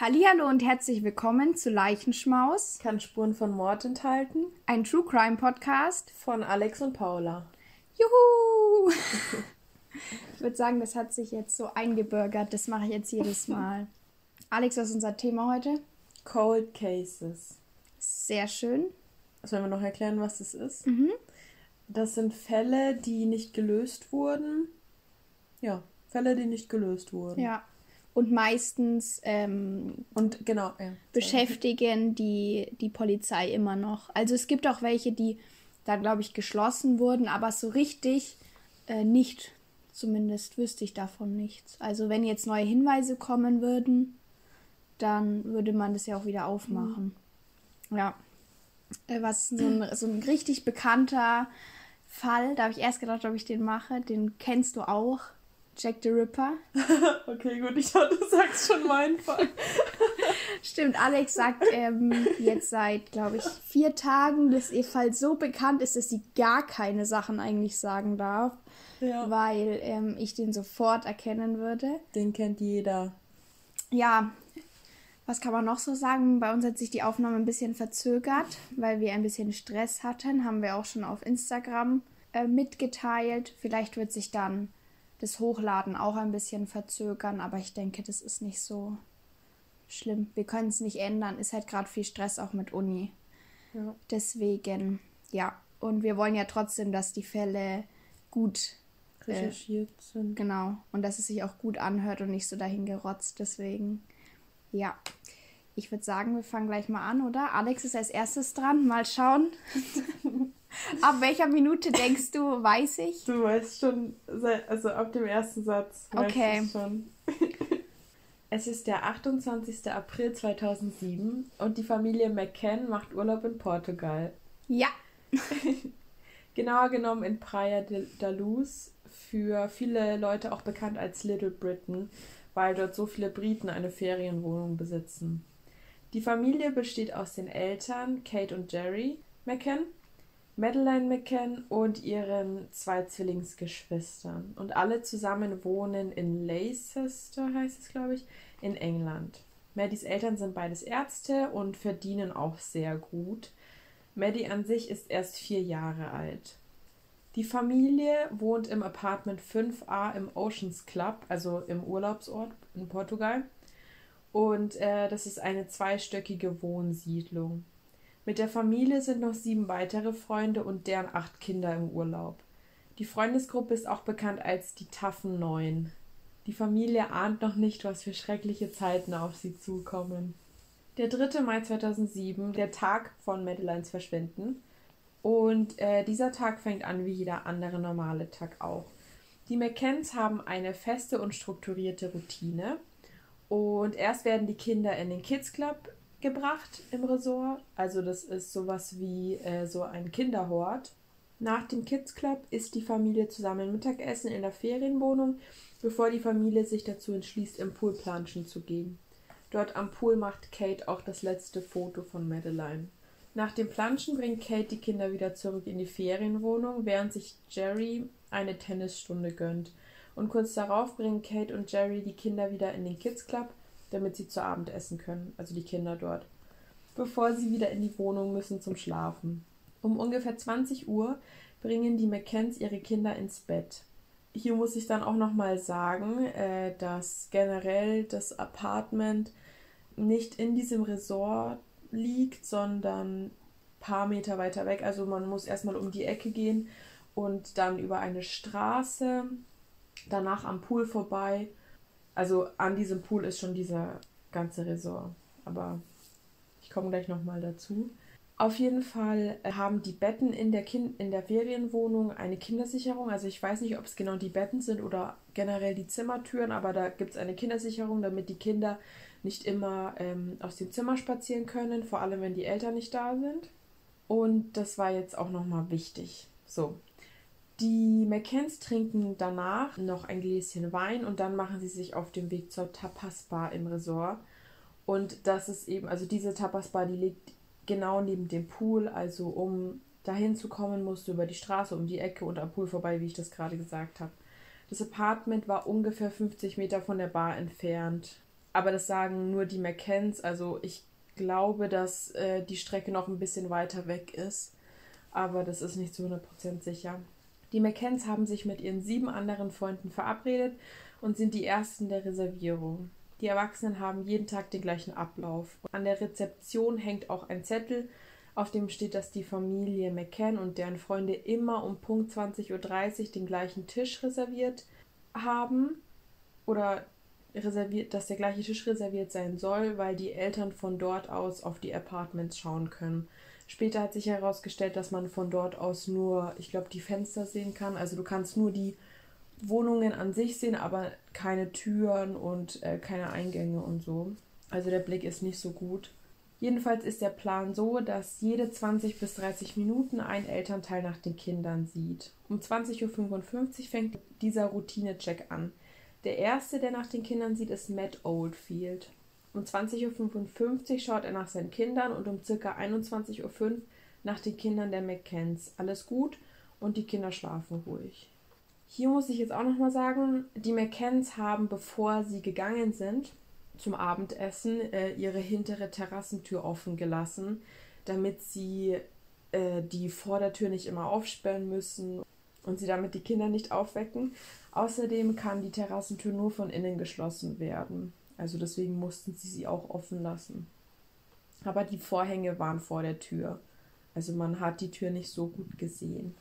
Hallihallo und herzlich willkommen zu Leichenschmaus. Kann Spuren von Mord enthalten. Ein True Crime Podcast von Alex und Paula. Juhu! ich würde sagen, das hat sich jetzt so eingebürgert. Das mache ich jetzt jedes Mal. Alex, was ist unser Thema heute? Cold Cases. Sehr schön. Sollen wir noch erklären, was das ist? Mhm. Das sind Fälle, die nicht gelöst wurden. Ja, Fälle, die nicht gelöst wurden. Ja, und meistens ähm, und genau ja, beschäftigen die die Polizei immer noch. Also es gibt auch welche, die da glaube ich geschlossen wurden, aber so richtig äh, nicht. Zumindest wüsste ich davon nichts. Also wenn jetzt neue Hinweise kommen würden, dann würde man das ja auch wieder aufmachen. Mhm. Ja. Äh, was so ein, so ein richtig bekannter Fall, da habe ich erst gedacht, ob ich den mache, den kennst du auch. Jack the Ripper. okay, gut, ich dachte, du sagst schon meinen Fall. Stimmt, Alex sagt ähm, jetzt seit, glaube ich, vier Tagen, dass ihr Fall so bekannt ist, dass sie gar keine Sachen eigentlich sagen darf. Ja. Weil ähm, ich den sofort erkennen würde. Den kennt jeder. Ja, was kann man noch so sagen? Bei uns hat sich die Aufnahme ein bisschen verzögert, weil wir ein bisschen Stress hatten. Haben wir auch schon auf Instagram äh, mitgeteilt. Vielleicht wird sich dann das Hochladen auch ein bisschen verzögern, aber ich denke, das ist nicht so schlimm. Wir können es nicht ändern. Ist halt gerade viel Stress auch mit Uni. Ja. Deswegen, ja. Und wir wollen ja trotzdem, dass die Fälle gut äh, recherchiert äh, sind. Genau. Und dass es sich auch gut anhört und nicht so dahin gerotzt. Deswegen, ja. Ich würde sagen, wir fangen gleich mal an, oder? Alex ist als erstes dran. Mal schauen. ab welcher Minute denkst du, weiß ich? Du weißt schon, also ab dem ersten Satz. Okay. schon. es ist der 28. April 2007 und die Familie McCann macht Urlaub in Portugal. Ja. Genauer genommen in Praia da Luz, für viele Leute auch bekannt als Little Britain, weil dort so viele Briten eine Ferienwohnung besitzen. Die Familie besteht aus den Eltern Kate und Jerry McCann Madeleine McCann und ihren zwei Zwillingsgeschwistern. Und alle zusammen wohnen in Leicester, heißt es, glaube ich, in England. Maddys Eltern sind beides Ärzte und verdienen auch sehr gut. Maddie an sich ist erst vier Jahre alt. Die Familie wohnt im Apartment 5a im Oceans Club, also im Urlaubsort in Portugal. Und äh, das ist eine zweistöckige Wohnsiedlung. Mit der Familie sind noch sieben weitere Freunde und deren acht Kinder im Urlaub. Die Freundesgruppe ist auch bekannt als die taffen Neun. Die Familie ahnt noch nicht, was für schreckliche Zeiten auf sie zukommen. Der 3. Mai 2007, der Tag von Madeleines Verschwinden. Und äh, dieser Tag fängt an wie jeder andere normale Tag auch. Die McCanns haben eine feste und strukturierte Routine. Und erst werden die Kinder in den Kids Club gebracht im Resort. Also das ist sowas wie äh, so ein Kinderhort. Nach dem Kids Club isst die Familie zusammen Mittagessen in der Ferienwohnung, bevor die Familie sich dazu entschließt, im Pool planschen zu gehen. Dort am Pool macht Kate auch das letzte Foto von Madeline. Nach dem Planschen bringt Kate die Kinder wieder zurück in die Ferienwohnung, während sich Jerry eine Tennisstunde gönnt. Und kurz darauf bringen Kate und Jerry die Kinder wieder in den Kids Club damit sie zu Abend essen können, also die Kinder dort, bevor sie wieder in die Wohnung müssen zum Schlafen. Um ungefähr 20 Uhr bringen die McCanns ihre Kinder ins Bett. Hier muss ich dann auch nochmal sagen, äh, dass generell das Apartment nicht in diesem Resort liegt, sondern ein paar Meter weiter weg. Also man muss erstmal um die Ecke gehen und dann über eine Straße, danach am Pool vorbei also an diesem Pool ist schon dieser ganze Resort. Aber ich komme gleich nochmal dazu. Auf jeden Fall haben die Betten in der, kind in der Ferienwohnung eine Kindersicherung. Also ich weiß nicht, ob es genau die Betten sind oder generell die Zimmertüren, aber da gibt es eine Kindersicherung, damit die Kinder nicht immer ähm, aus dem Zimmer spazieren können, vor allem wenn die Eltern nicht da sind. Und das war jetzt auch nochmal wichtig. So, die McCanns trinken danach noch ein Gläschen Wein und dann machen sie sich auf den Weg zur Tapas Bar im Resort. Und das ist eben, also diese Tapas Bar, die liegt genau neben dem Pool. Also um dahin zu kommen, musst du über die Straße, um die Ecke und am Pool vorbei, wie ich das gerade gesagt habe. Das Apartment war ungefähr 50 Meter von der Bar entfernt. Aber das sagen nur die McCanns. Also ich glaube, dass äh, die Strecke noch ein bisschen weiter weg ist. Aber das ist nicht zu 100% sicher. Die McCanns haben sich mit ihren sieben anderen Freunden verabredet und sind die ersten der Reservierung. Die Erwachsenen haben jeden Tag den gleichen Ablauf. An der Rezeption hängt auch ein Zettel, auf dem steht, dass die Familie McCann und deren Freunde immer um Punkt 20.30 Uhr den gleichen Tisch reserviert haben oder reserviert, dass der gleiche Tisch reserviert sein soll, weil die Eltern von dort aus auf die Apartments schauen können. Später hat sich herausgestellt, dass man von dort aus nur, ich glaube, die Fenster sehen kann. Also du kannst nur die Wohnungen an sich sehen, aber keine Türen und äh, keine Eingänge und so. Also der Blick ist nicht so gut. Jedenfalls ist der Plan so, dass jede 20 bis 30 Minuten ein Elternteil nach den Kindern sieht. Um 20.55 Uhr fängt dieser Routinecheck an. Der erste, der nach den Kindern sieht, ist Matt Oldfield. Um 20.55 Uhr schaut er nach seinen Kindern und um ca. 21.05 Uhr nach den Kindern der McCanns. Alles gut und die Kinder schlafen ruhig. Hier muss ich jetzt auch nochmal sagen, die McCanns haben, bevor sie gegangen sind zum Abendessen, äh, ihre hintere Terrassentür offen gelassen, damit sie äh, die Vordertür nicht immer aufsperren müssen und sie damit die Kinder nicht aufwecken. Außerdem kann die Terrassentür nur von innen geschlossen werden. Also deswegen mussten sie sie auch offen lassen. Aber die Vorhänge waren vor der Tür. Also man hat die Tür nicht so gut gesehen.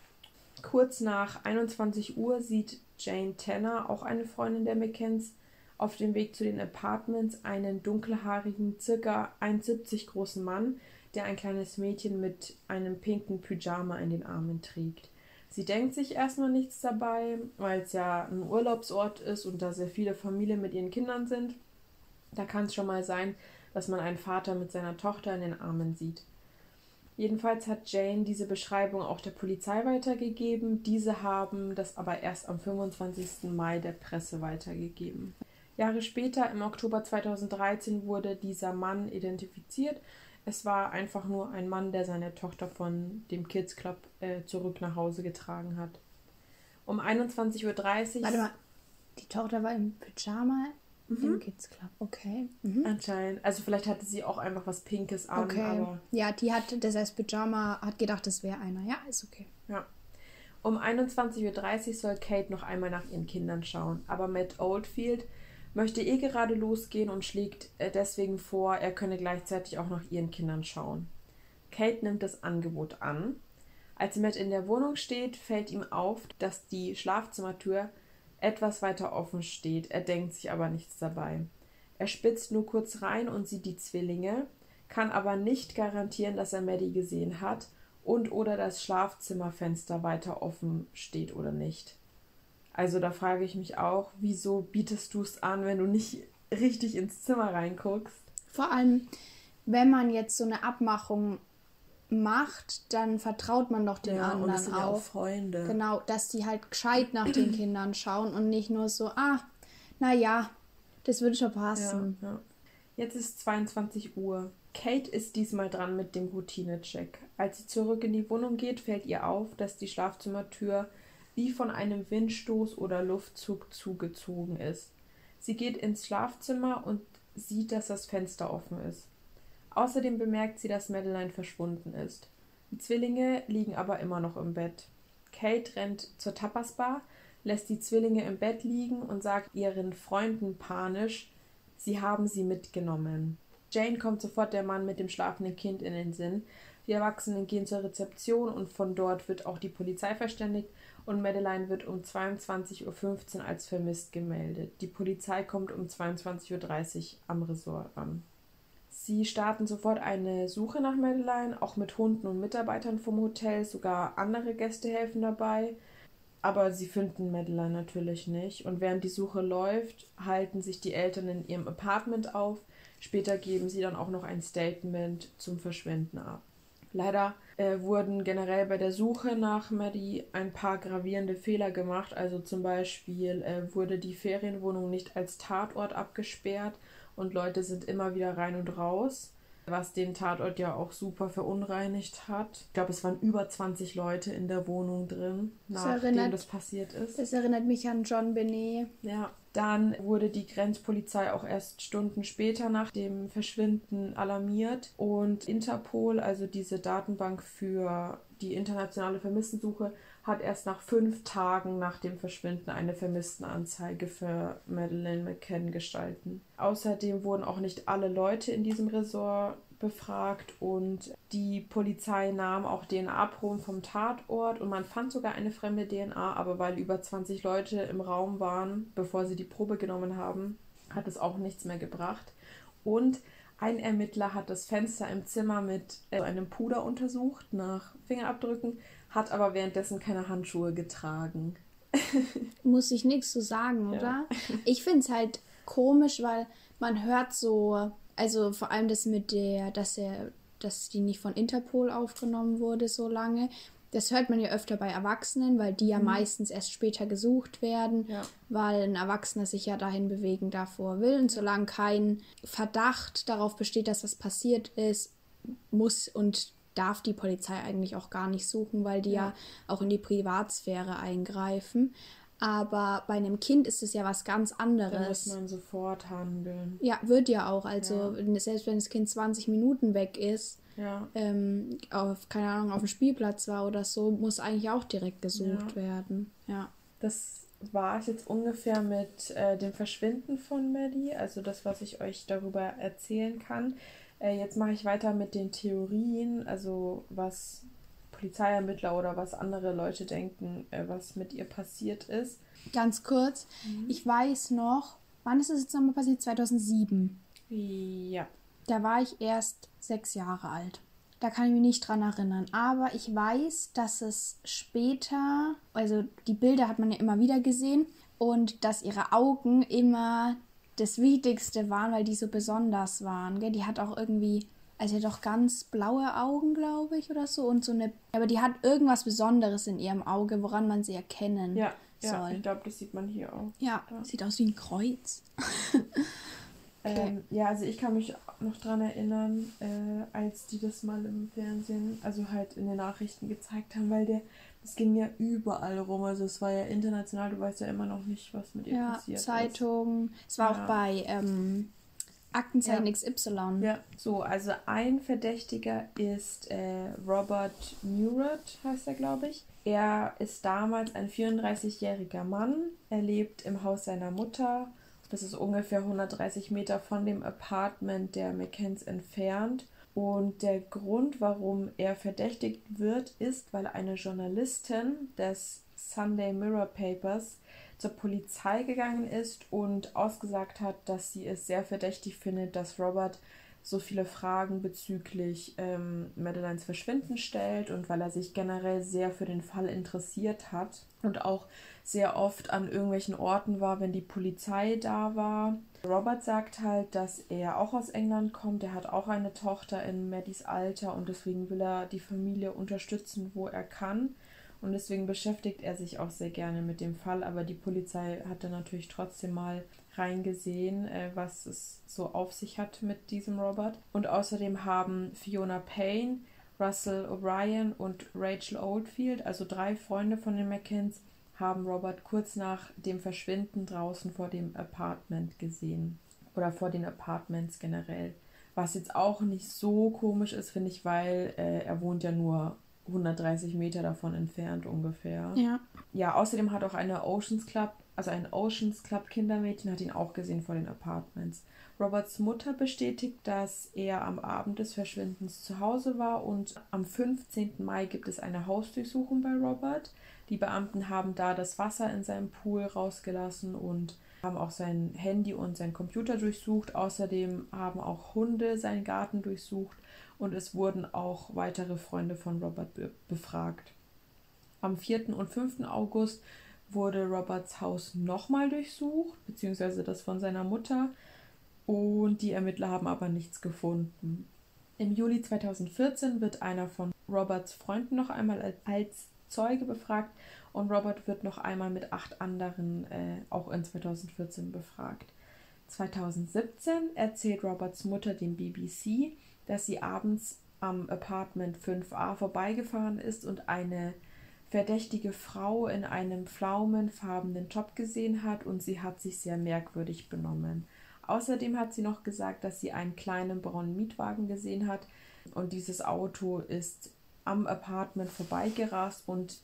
Kurz nach 21 Uhr sieht Jane Tanner, auch eine Freundin der McKenns, auf dem Weg zu den Apartments einen dunkelhaarigen, circa 1,70 großen Mann, der ein kleines Mädchen mit einem pinken Pyjama in den Armen trägt. Sie denkt sich erstmal nichts dabei, weil es ja ein Urlaubsort ist und da sehr viele Familien mit ihren Kindern sind. Da kann es schon mal sein, dass man einen Vater mit seiner Tochter in den Armen sieht. Jedenfalls hat Jane diese Beschreibung auch der Polizei weitergegeben. Diese haben das aber erst am 25. Mai der Presse weitergegeben. Jahre später, im Oktober 2013, wurde dieser Mann identifiziert. Es war einfach nur ein Mann, der seine Tochter von dem Kids Club äh, zurück nach Hause getragen hat. Um 21.30 Uhr. Warte mal, die Tochter war im Pyjama Mhm. Im Kids Club, okay. Mhm. Anscheinend. Also vielleicht hatte sie auch einfach was Pinkes an. Okay. Aber ja, die hat, das heißt Pyjama, hat gedacht, das wäre einer. Ja, ist okay. Ja. Um 21.30 Uhr soll Kate noch einmal nach ihren Kindern schauen. Aber Matt Oldfield möchte eh gerade losgehen und schlägt äh, deswegen vor, er könne gleichzeitig auch nach ihren Kindern schauen. Kate nimmt das Angebot an. Als Matt in der Wohnung steht, fällt ihm auf, dass die Schlafzimmertür etwas weiter offen steht, er denkt sich aber nichts dabei. Er spitzt nur kurz rein und sieht die Zwillinge, kann aber nicht garantieren, dass er Maddie gesehen hat und oder das Schlafzimmerfenster weiter offen steht oder nicht. Also da frage ich mich auch, wieso bietest du es an, wenn du nicht richtig ins Zimmer reinguckst? Vor allem, wenn man jetzt so eine Abmachung macht, dann vertraut man doch den ja, anderen und das sind auch. Ja auch Freunde. Genau, dass die halt gescheit nach den Kindern schauen und nicht nur so, ah, naja, das würde schon passen. Ja, ja. Jetzt ist 22 Uhr. Kate ist diesmal dran mit dem Routinecheck. Als sie zurück in die Wohnung geht, fällt ihr auf, dass die Schlafzimmertür wie von einem Windstoß oder Luftzug zugezogen ist. Sie geht ins Schlafzimmer und sieht, dass das Fenster offen ist. Außerdem bemerkt sie, dass Madeline verschwunden ist. Die Zwillinge liegen aber immer noch im Bett. Kate rennt zur Tapasbar, lässt die Zwillinge im Bett liegen und sagt ihren Freunden panisch, sie haben sie mitgenommen. Jane kommt sofort der Mann mit dem schlafenden Kind in den Sinn. Die Erwachsenen gehen zur Rezeption und von dort wird auch die Polizei verständigt und Madeline wird um 22.15 Uhr als vermisst gemeldet. Die Polizei kommt um 22.30 Uhr am Resort an. Sie starten sofort eine Suche nach Madeline, auch mit Hunden und Mitarbeitern vom Hotel, sogar andere Gäste helfen dabei. Aber sie finden Madeline natürlich nicht. Und während die Suche läuft, halten sich die Eltern in ihrem Apartment auf. Später geben sie dann auch noch ein Statement zum Verschwinden ab. Leider äh, wurden generell bei der Suche nach Maddie ein paar gravierende Fehler gemacht. Also zum Beispiel äh, wurde die Ferienwohnung nicht als Tatort abgesperrt und Leute sind immer wieder rein und raus. was den Tatort ja auch super verunreinigt hat. Ich glaube, es waren über 20 Leute in der Wohnung drin, nachdem das, das passiert ist. Das erinnert mich an John Benet. Ja. Dann wurde die Grenzpolizei auch erst Stunden später nach dem Verschwinden alarmiert und Interpol, also diese Datenbank für die internationale Vermisstensuche, hat erst nach fünf Tagen nach dem Verschwinden eine Vermisstenanzeige für Madeleine McCann gestalten. Außerdem wurden auch nicht alle Leute in diesem Resort befragt und die Polizei nahm auch DNA-Proben vom Tatort und man fand sogar eine fremde DNA, aber weil über 20 Leute im Raum waren, bevor sie die Probe genommen haben, hat es auch nichts mehr gebracht. Und ein Ermittler hat das Fenster im Zimmer mit äh, einem Puder untersucht nach Fingerabdrücken hat aber währenddessen keine Handschuhe getragen. Muss ich nichts zu sagen, oder? Ja. Ich finde es halt komisch, weil man hört so, also vor allem das mit der, dass er, dass die nicht von Interpol aufgenommen wurde so lange. Das hört man ja öfter bei Erwachsenen, weil die ja mhm. meistens erst später gesucht werden, ja. weil ein Erwachsener sich ja dahin bewegen darf, wo er will. Und solange kein Verdacht darauf besteht, dass das passiert ist, muss und darf die Polizei eigentlich auch gar nicht suchen, weil die ja, ja auch in die Privatsphäre eingreifen. Aber bei einem Kind ist es ja was ganz anderes. Da muss man sofort handeln. Ja, wird ja auch. Also ja. selbst wenn das Kind 20 Minuten weg ist, ja. ähm, auf, keine Ahnung, auf dem Spielplatz war oder so, muss eigentlich auch direkt gesucht ja. werden. Ja. Das war es jetzt ungefähr mit äh, dem Verschwinden von Maddie, also das, was ich euch darüber erzählen kann. Äh, jetzt mache ich weiter mit den Theorien, also was Polizeiermittler oder was andere Leute denken, äh, was mit ihr passiert ist. Ganz kurz, mhm. ich weiß noch, wann ist es jetzt nochmal passiert? 2007. Ja. Da war ich erst sechs Jahre alt. Da kann ich mich nicht dran erinnern. Aber ich weiß, dass es später, also die Bilder hat man ja immer wieder gesehen, und dass ihre Augen immer das Wichtigste waren, weil die so besonders waren. Gell? Die hat auch irgendwie, also die hat auch ganz blaue Augen, glaube ich, oder so. Und so eine, aber die hat irgendwas Besonderes in ihrem Auge, woran man sie erkennen ja, soll. Ja, ich glaube, das sieht man hier auch. Ja, ja. sieht aus wie ein Kreuz. okay. ähm, ja, also ich kann mich noch dran erinnern, äh, als die das mal im Fernsehen, also halt in den Nachrichten gezeigt haben, weil der es ging ja überall rum. Also es war ja international, du weißt ja immer noch nicht, was mit ihr ja, passiert Zeitungen. Es war ja. auch bei ähm, Aktenzeichen ja. XY. Ja, so, also ein Verdächtiger ist äh, Robert Newrott, heißt er, glaube ich. Er ist damals ein 34-jähriger Mann. Er lebt im Haus seiner Mutter. Das ist ungefähr 130 Meter von dem Apartment der McKenns entfernt. Und der Grund, warum er verdächtigt wird, ist, weil eine Journalistin des Sunday Mirror Papers zur Polizei gegangen ist und ausgesagt hat, dass sie es sehr verdächtig findet, dass Robert so viele Fragen bezüglich ähm, Madeleines Verschwinden stellt und weil er sich generell sehr für den Fall interessiert hat und auch sehr oft an irgendwelchen Orten war, wenn die Polizei da war. Robert sagt halt, dass er auch aus England kommt. Er hat auch eine Tochter in Maddies Alter und deswegen will er die Familie unterstützen, wo er kann. Und deswegen beschäftigt er sich auch sehr gerne mit dem Fall. Aber die Polizei hat dann natürlich trotzdem mal reingesehen, äh, was es so auf sich hat mit diesem Robert. Und außerdem haben Fiona Payne, Russell O'Brien und Rachel Oldfield, also drei Freunde von den McKins, haben Robert kurz nach dem Verschwinden draußen vor dem Apartment gesehen. Oder vor den Apartments generell. Was jetzt auch nicht so komisch ist, finde ich, weil äh, er wohnt ja nur 130 Meter davon entfernt ungefähr. Ja. Ja, außerdem hat auch eine Oceans Club, also ein Oceans Club Kindermädchen hat ihn auch gesehen vor den Apartments. Roberts Mutter bestätigt, dass er am Abend des Verschwindens zu Hause war und am 15. Mai gibt es eine Hausdurchsuchung bei Robert. Die Beamten haben da das Wasser in seinem Pool rausgelassen und haben auch sein Handy und sein Computer durchsucht. Außerdem haben auch Hunde seinen Garten durchsucht und es wurden auch weitere Freunde von Robert be befragt. Am 4. und 5. August wurde Roberts Haus nochmal durchsucht, beziehungsweise das von seiner Mutter, und die Ermittler haben aber nichts gefunden. Im Juli 2014 wird einer von Roberts Freunden noch einmal als Zeuge befragt und Robert wird noch einmal mit acht anderen äh, auch in 2014 befragt. 2017 erzählt Roberts Mutter dem BBC, dass sie abends am Apartment 5a vorbeigefahren ist und eine verdächtige Frau in einem pflaumenfarbenen Top gesehen hat und sie hat sich sehr merkwürdig benommen. Außerdem hat sie noch gesagt, dass sie einen kleinen braunen Mietwagen gesehen hat und dieses Auto ist am Apartment vorbeigerast und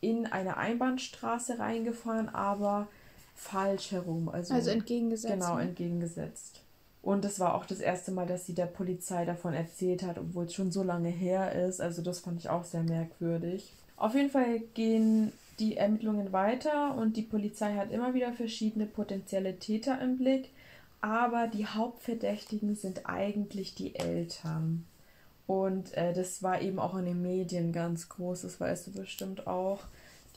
in eine Einbahnstraße reingefahren, aber falsch herum. Also, also entgegengesetzt. Genau, ne? entgegengesetzt. Und das war auch das erste Mal, dass sie der Polizei davon erzählt hat, obwohl es schon so lange her ist. Also das fand ich auch sehr merkwürdig. Auf jeden Fall gehen die Ermittlungen weiter und die Polizei hat immer wieder verschiedene potenzielle Täter im Blick. Aber die Hauptverdächtigen sind eigentlich die Eltern. Und äh, das war eben auch in den Medien ganz groß, das weißt du bestimmt auch.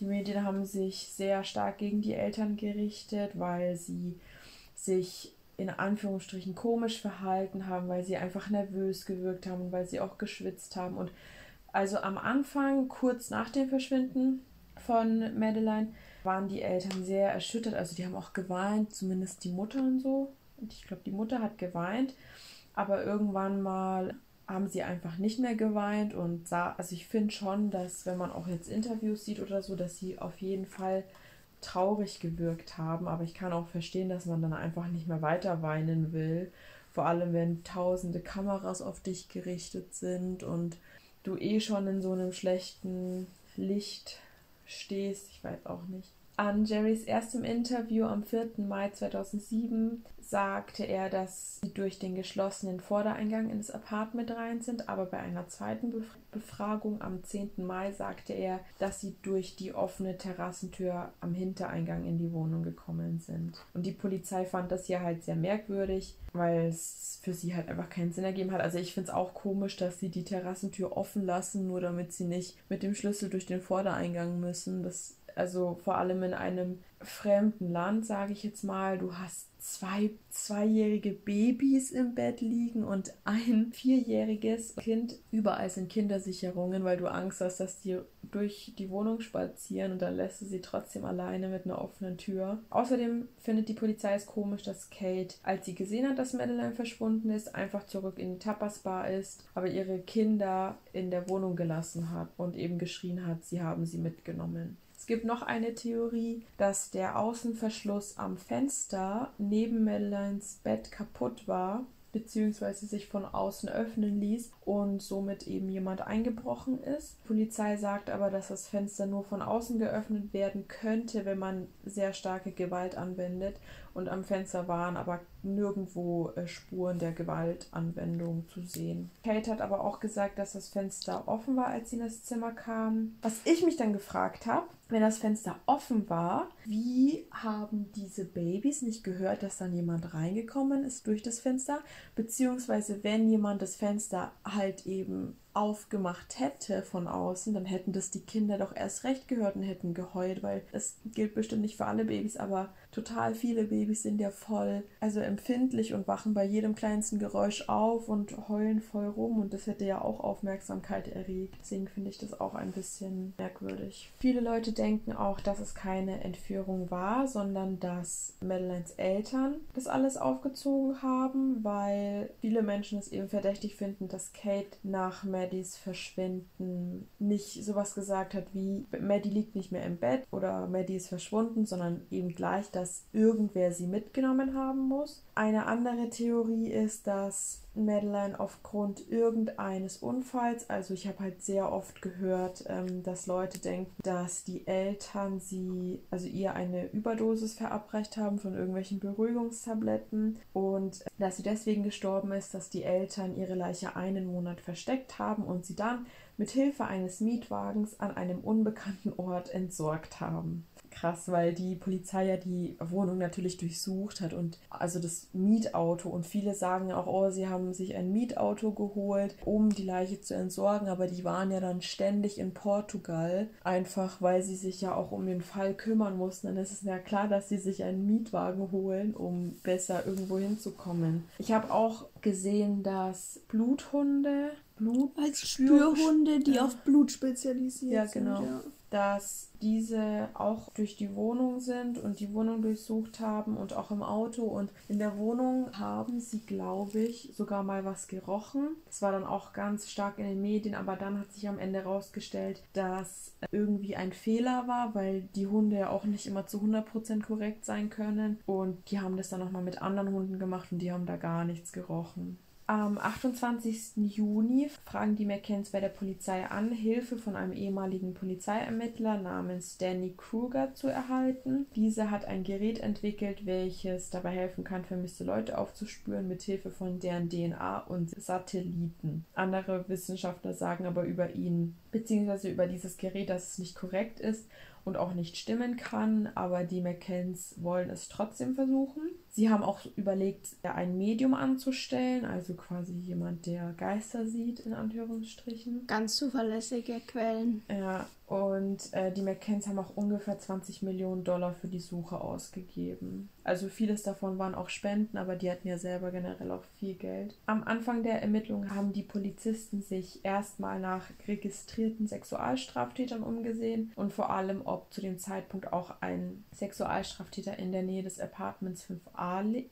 Die Medien haben sich sehr stark gegen die Eltern gerichtet, weil sie sich in Anführungsstrichen komisch verhalten haben, weil sie einfach nervös gewirkt haben und weil sie auch geschwitzt haben. Und also am Anfang, kurz nach dem Verschwinden von Madeline, waren die Eltern sehr erschüttert. Also die haben auch geweint, zumindest die Mutter und so. Und ich glaube, die Mutter hat geweint. Aber irgendwann mal haben sie einfach nicht mehr geweint und sah, also ich finde schon, dass wenn man auch jetzt Interviews sieht oder so, dass sie auf jeden Fall traurig gewirkt haben, aber ich kann auch verstehen, dass man dann einfach nicht mehr weiter weinen will, vor allem wenn tausende Kameras auf dich gerichtet sind und du eh schon in so einem schlechten Licht stehst, ich weiß auch nicht. An Jerrys erstem Interview am 4. Mai 2007 sagte er, dass sie durch den geschlossenen Vordereingang in das Apartment rein sind, aber bei einer zweiten Befragung am 10. Mai sagte er, dass sie durch die offene Terrassentür am Hintereingang in die Wohnung gekommen sind. Und die Polizei fand das hier halt sehr merkwürdig, weil es für sie halt einfach keinen Sinn ergeben hat. Also ich finde es auch komisch, dass sie die Terrassentür offen lassen, nur damit sie nicht mit dem Schlüssel durch den Vordereingang müssen. Das also vor allem in einem fremden Land, sage ich jetzt mal, du hast zwei zweijährige Babys im Bett liegen und ein vierjähriges Kind. Überall sind Kindersicherungen, weil du Angst hast, dass die durch die Wohnung spazieren und dann lässt du sie trotzdem alleine mit einer offenen Tür. Außerdem findet die Polizei es komisch, dass Kate, als sie gesehen hat, dass Madeline verschwunden ist, einfach zurück in die Tapasbar ist, aber ihre Kinder in der Wohnung gelassen hat und eben geschrien hat, sie haben sie mitgenommen. Es gibt noch eine Theorie, dass der Außenverschluss am Fenster neben Madelines Bett kaputt war beziehungsweise sich von außen öffnen ließ und somit eben jemand eingebrochen ist. Die Polizei sagt aber, dass das Fenster nur von außen geöffnet werden könnte, wenn man sehr starke Gewalt anwendet und am Fenster waren aber nirgendwo äh, Spuren der Gewaltanwendung zu sehen. Kate hat aber auch gesagt, dass das Fenster offen war, als sie in das Zimmer kam. Was ich mich dann gefragt habe, wenn das Fenster offen war, wie haben diese Babys nicht gehört, dass dann jemand reingekommen ist durch das Fenster? Beziehungsweise wenn jemand das Fenster halt eben aufgemacht hätte von außen, dann hätten das die Kinder doch erst recht gehört und hätten geheult, weil es gilt bestimmt nicht für alle Babys, aber total viele Babys sind ja voll, also empfindlich und wachen bei jedem kleinsten Geräusch auf und heulen voll rum und das hätte ja auch Aufmerksamkeit erregt. Deswegen finde ich das auch ein bisschen merkwürdig. Viele Leute denken auch, dass es keine Entführung war, sondern dass Madelines Eltern das alles aufgezogen haben, weil viele Menschen es eben verdächtig finden, dass Kate nach Maddys Verschwinden nicht sowas gesagt hat wie Maddie liegt nicht mehr im Bett oder Maddie ist verschwunden, sondern eben gleich, dass dass irgendwer sie mitgenommen haben muss. Eine andere Theorie ist, dass Madeline aufgrund irgendeines Unfalls, also ich habe halt sehr oft gehört, ähm, dass Leute denken, dass die Eltern sie, also ihr eine Überdosis verabreicht haben von irgendwelchen Beruhigungstabletten und dass sie deswegen gestorben ist, dass die Eltern ihre Leiche einen Monat versteckt haben und sie dann mit Hilfe eines Mietwagens an einem unbekannten Ort entsorgt haben krass, weil die Polizei ja die Wohnung natürlich durchsucht hat und also das Mietauto und viele sagen auch, oh, sie haben sich ein Mietauto geholt, um die Leiche zu entsorgen, aber die waren ja dann ständig in Portugal, einfach weil sie sich ja auch um den Fall kümmern mussten. Dann ist es ja klar, dass sie sich einen Mietwagen holen, um besser irgendwo hinzukommen. Ich habe auch gesehen, dass Bluthunde Blut als Spürhunde, die ja. auf Blut spezialisiert ja, genau. sind. Ja dass diese auch durch die Wohnung sind und die Wohnung durchsucht haben und auch im Auto. Und in der Wohnung haben sie, glaube ich, sogar mal was gerochen. Das war dann auch ganz stark in den Medien, aber dann hat sich am Ende herausgestellt, dass irgendwie ein Fehler war, weil die Hunde ja auch nicht immer zu 100% korrekt sein können. Und die haben das dann nochmal mit anderen Hunden gemacht und die haben da gar nichts gerochen. Am 28. Juni fragen die McCanns bei der Polizei an, Hilfe von einem ehemaligen Polizeiermittler namens Danny Kruger zu erhalten. Dieser hat ein Gerät entwickelt, welches dabei helfen kann, vermisste Leute aufzuspüren mit Hilfe von deren DNA und Satelliten. Andere Wissenschaftler sagen aber über ihn bzw. über dieses Gerät, dass es nicht korrekt ist und auch nicht stimmen kann, aber die McCanns wollen es trotzdem versuchen. Sie haben auch überlegt, ein Medium anzustellen, also quasi jemand, der Geister sieht, in Anführungsstrichen. Ganz zuverlässige Quellen. Ja, und äh, die McCanns haben auch ungefähr 20 Millionen Dollar für die Suche ausgegeben. Also vieles davon waren auch Spenden, aber die hatten ja selber generell auch viel Geld. Am Anfang der Ermittlungen haben die Polizisten sich erstmal nach registrierten Sexualstraftätern umgesehen und vor allem, ob zu dem Zeitpunkt auch ein Sexualstraftäter in der Nähe des Apartments 5a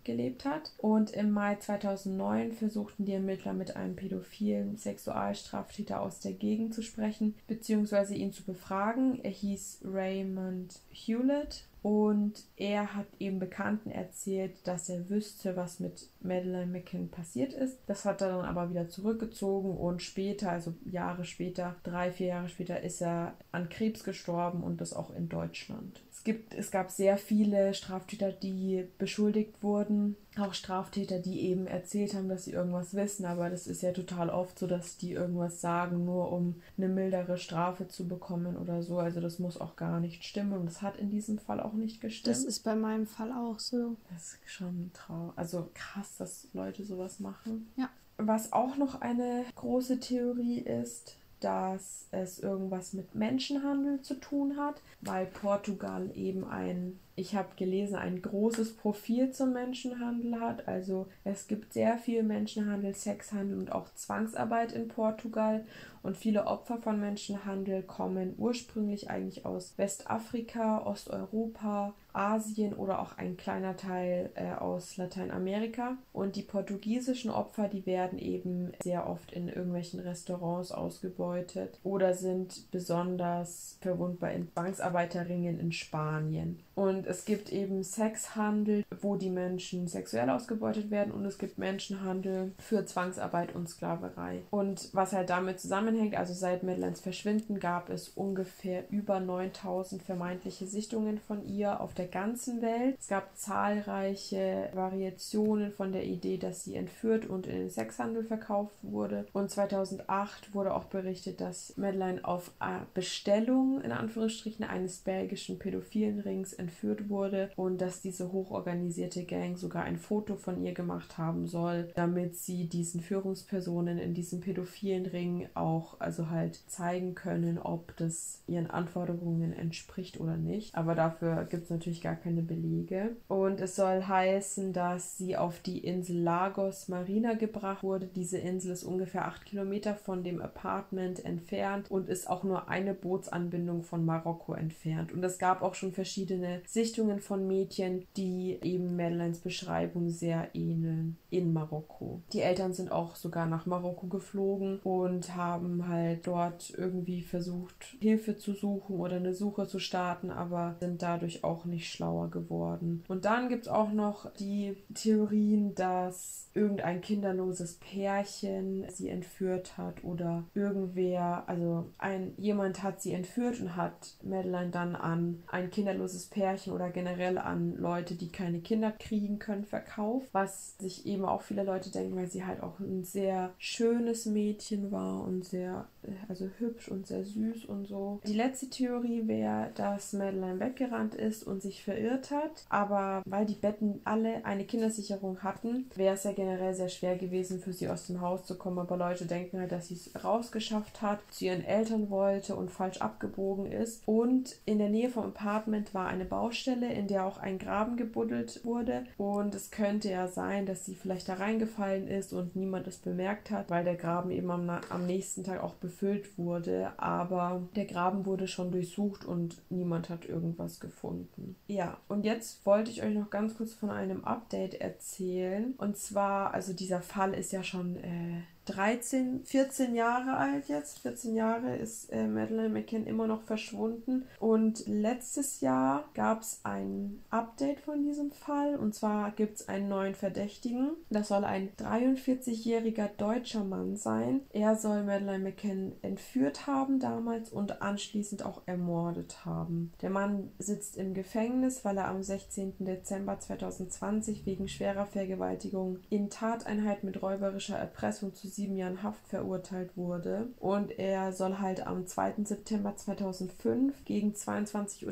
gelebt hat. Und im Mai 2009 versuchten die Ermittler mit einem pädophilen Sexualstraftäter aus der Gegend zu sprechen, beziehungsweise ihn zu befragen. Er hieß Raymond Hewlett und er hat eben Bekannten erzählt, dass er wüsste, was mit Madeleine McCann passiert ist. Das hat er dann aber wieder zurückgezogen und später, also Jahre später, drei, vier Jahre später, ist er an Krebs gestorben und das auch in Deutschland. Es, gibt, es gab sehr viele Straftäter, die beschuldigt wurden. Auch Straftäter, die eben erzählt haben, dass sie irgendwas wissen, aber das ist ja total oft so, dass die irgendwas sagen, nur um eine mildere Strafe zu bekommen oder so. Also das muss auch gar nicht stimmen und das hat in diesem Fall auch nicht gestimmt. Das ist bei meinem Fall auch so. Das ist schon traurig. Also krass, dass Leute sowas machen. Ja. Was auch noch eine große Theorie ist, dass es irgendwas mit Menschenhandel zu tun hat, weil Portugal eben ein ich habe gelesen, ein großes Profil zum Menschenhandel hat. Also es gibt sehr viel Menschenhandel, Sexhandel und auch Zwangsarbeit in Portugal. Und viele Opfer von Menschenhandel kommen ursprünglich eigentlich aus Westafrika, Osteuropa, Asien oder auch ein kleiner Teil äh, aus Lateinamerika. Und die portugiesischen Opfer, die werden eben sehr oft in irgendwelchen Restaurants ausgebeutet oder sind besonders verwundbar in Zwangsarbeiterringen in Spanien. Und es gibt eben Sexhandel, wo die Menschen sexuell ausgebeutet werden und es gibt Menschenhandel für Zwangsarbeit und Sklaverei. Und was halt damit zusammenhängt, also seit Madeleines Verschwinden gab es ungefähr über 9000 vermeintliche Sichtungen von ihr auf der ganzen Welt. Es gab zahlreiche Variationen von der Idee, dass sie entführt und in den Sexhandel verkauft wurde. Und 2008 wurde auch berichtet, dass Madeleine auf Bestellung in Anführungsstrichen eines belgischen pädophilen Rings entführt wurde und dass diese hochorganisierte Gang sogar ein Foto von ihr gemacht haben soll, damit sie diesen Führungspersonen in diesem pädophilen Ring auch also halt zeigen können, ob das ihren Anforderungen entspricht oder nicht. Aber dafür gibt es natürlich gar keine Belege. Und es soll heißen, dass sie auf die Insel Lagos Marina gebracht wurde. Diese Insel ist ungefähr acht Kilometer von dem Apartment entfernt und ist auch nur eine Bootsanbindung von Marokko entfernt. Und es gab auch schon verschiedene Sichtungen von Mädchen, die eben Madeleines Beschreibung sehr ähneln in Marokko. Die Eltern sind auch sogar nach Marokko geflogen und haben halt dort irgendwie versucht, Hilfe zu suchen oder eine Suche zu starten, aber sind dadurch auch nicht schlauer geworden. Und dann gibt es auch noch die Theorien, dass irgendein kinderloses Pärchen sie entführt hat oder irgendwer, also ein jemand hat sie entführt und hat Madeleine dann an ein kinderloses Pärchen Pärchen oder generell an Leute, die keine Kinder kriegen können, verkauft. Was sich eben auch viele Leute denken, weil sie halt auch ein sehr schönes Mädchen war und sehr, also hübsch und sehr süß und so. Die letzte Theorie wäre, dass Madeline weggerannt ist und sich verirrt hat. Aber weil die Betten alle eine Kindersicherung hatten, wäre es ja generell sehr schwer gewesen, für sie aus dem Haus zu kommen. Aber Leute denken halt, dass sie es rausgeschafft hat, zu ihren Eltern wollte und falsch abgebogen ist. Und in der Nähe vom Apartment war eine Baustelle, in der auch ein Graben gebuddelt wurde. Und es könnte ja sein, dass sie vielleicht da reingefallen ist und niemand es bemerkt hat, weil der Graben eben am, am nächsten Tag auch befüllt wurde. Aber der Graben wurde schon durchsucht und niemand hat irgendwas gefunden. Ja, und jetzt wollte ich euch noch ganz kurz von einem Update erzählen. Und zwar, also dieser Fall ist ja schon äh, 13, 14 Jahre alt jetzt. 14 Jahre ist äh, Madeleine McCann immer noch verschwunden. Und letztes Jahr gab es ein Update von diesem Fall. Und zwar gibt es einen neuen Verdächtigen. Das soll ein 43-jähriger deutscher Mann sein. Er soll Madeleine McCann entführt haben damals und anschließend auch ermordet haben. Der Mann sitzt im Gefängnis, weil er am 16. Dezember 2020 wegen schwerer Vergewaltigung in Tateinheit mit räuberischer Erpressung zu sieben Jahren Haft verurteilt wurde. Und er soll halt am 2. September 2005 gegen 22.30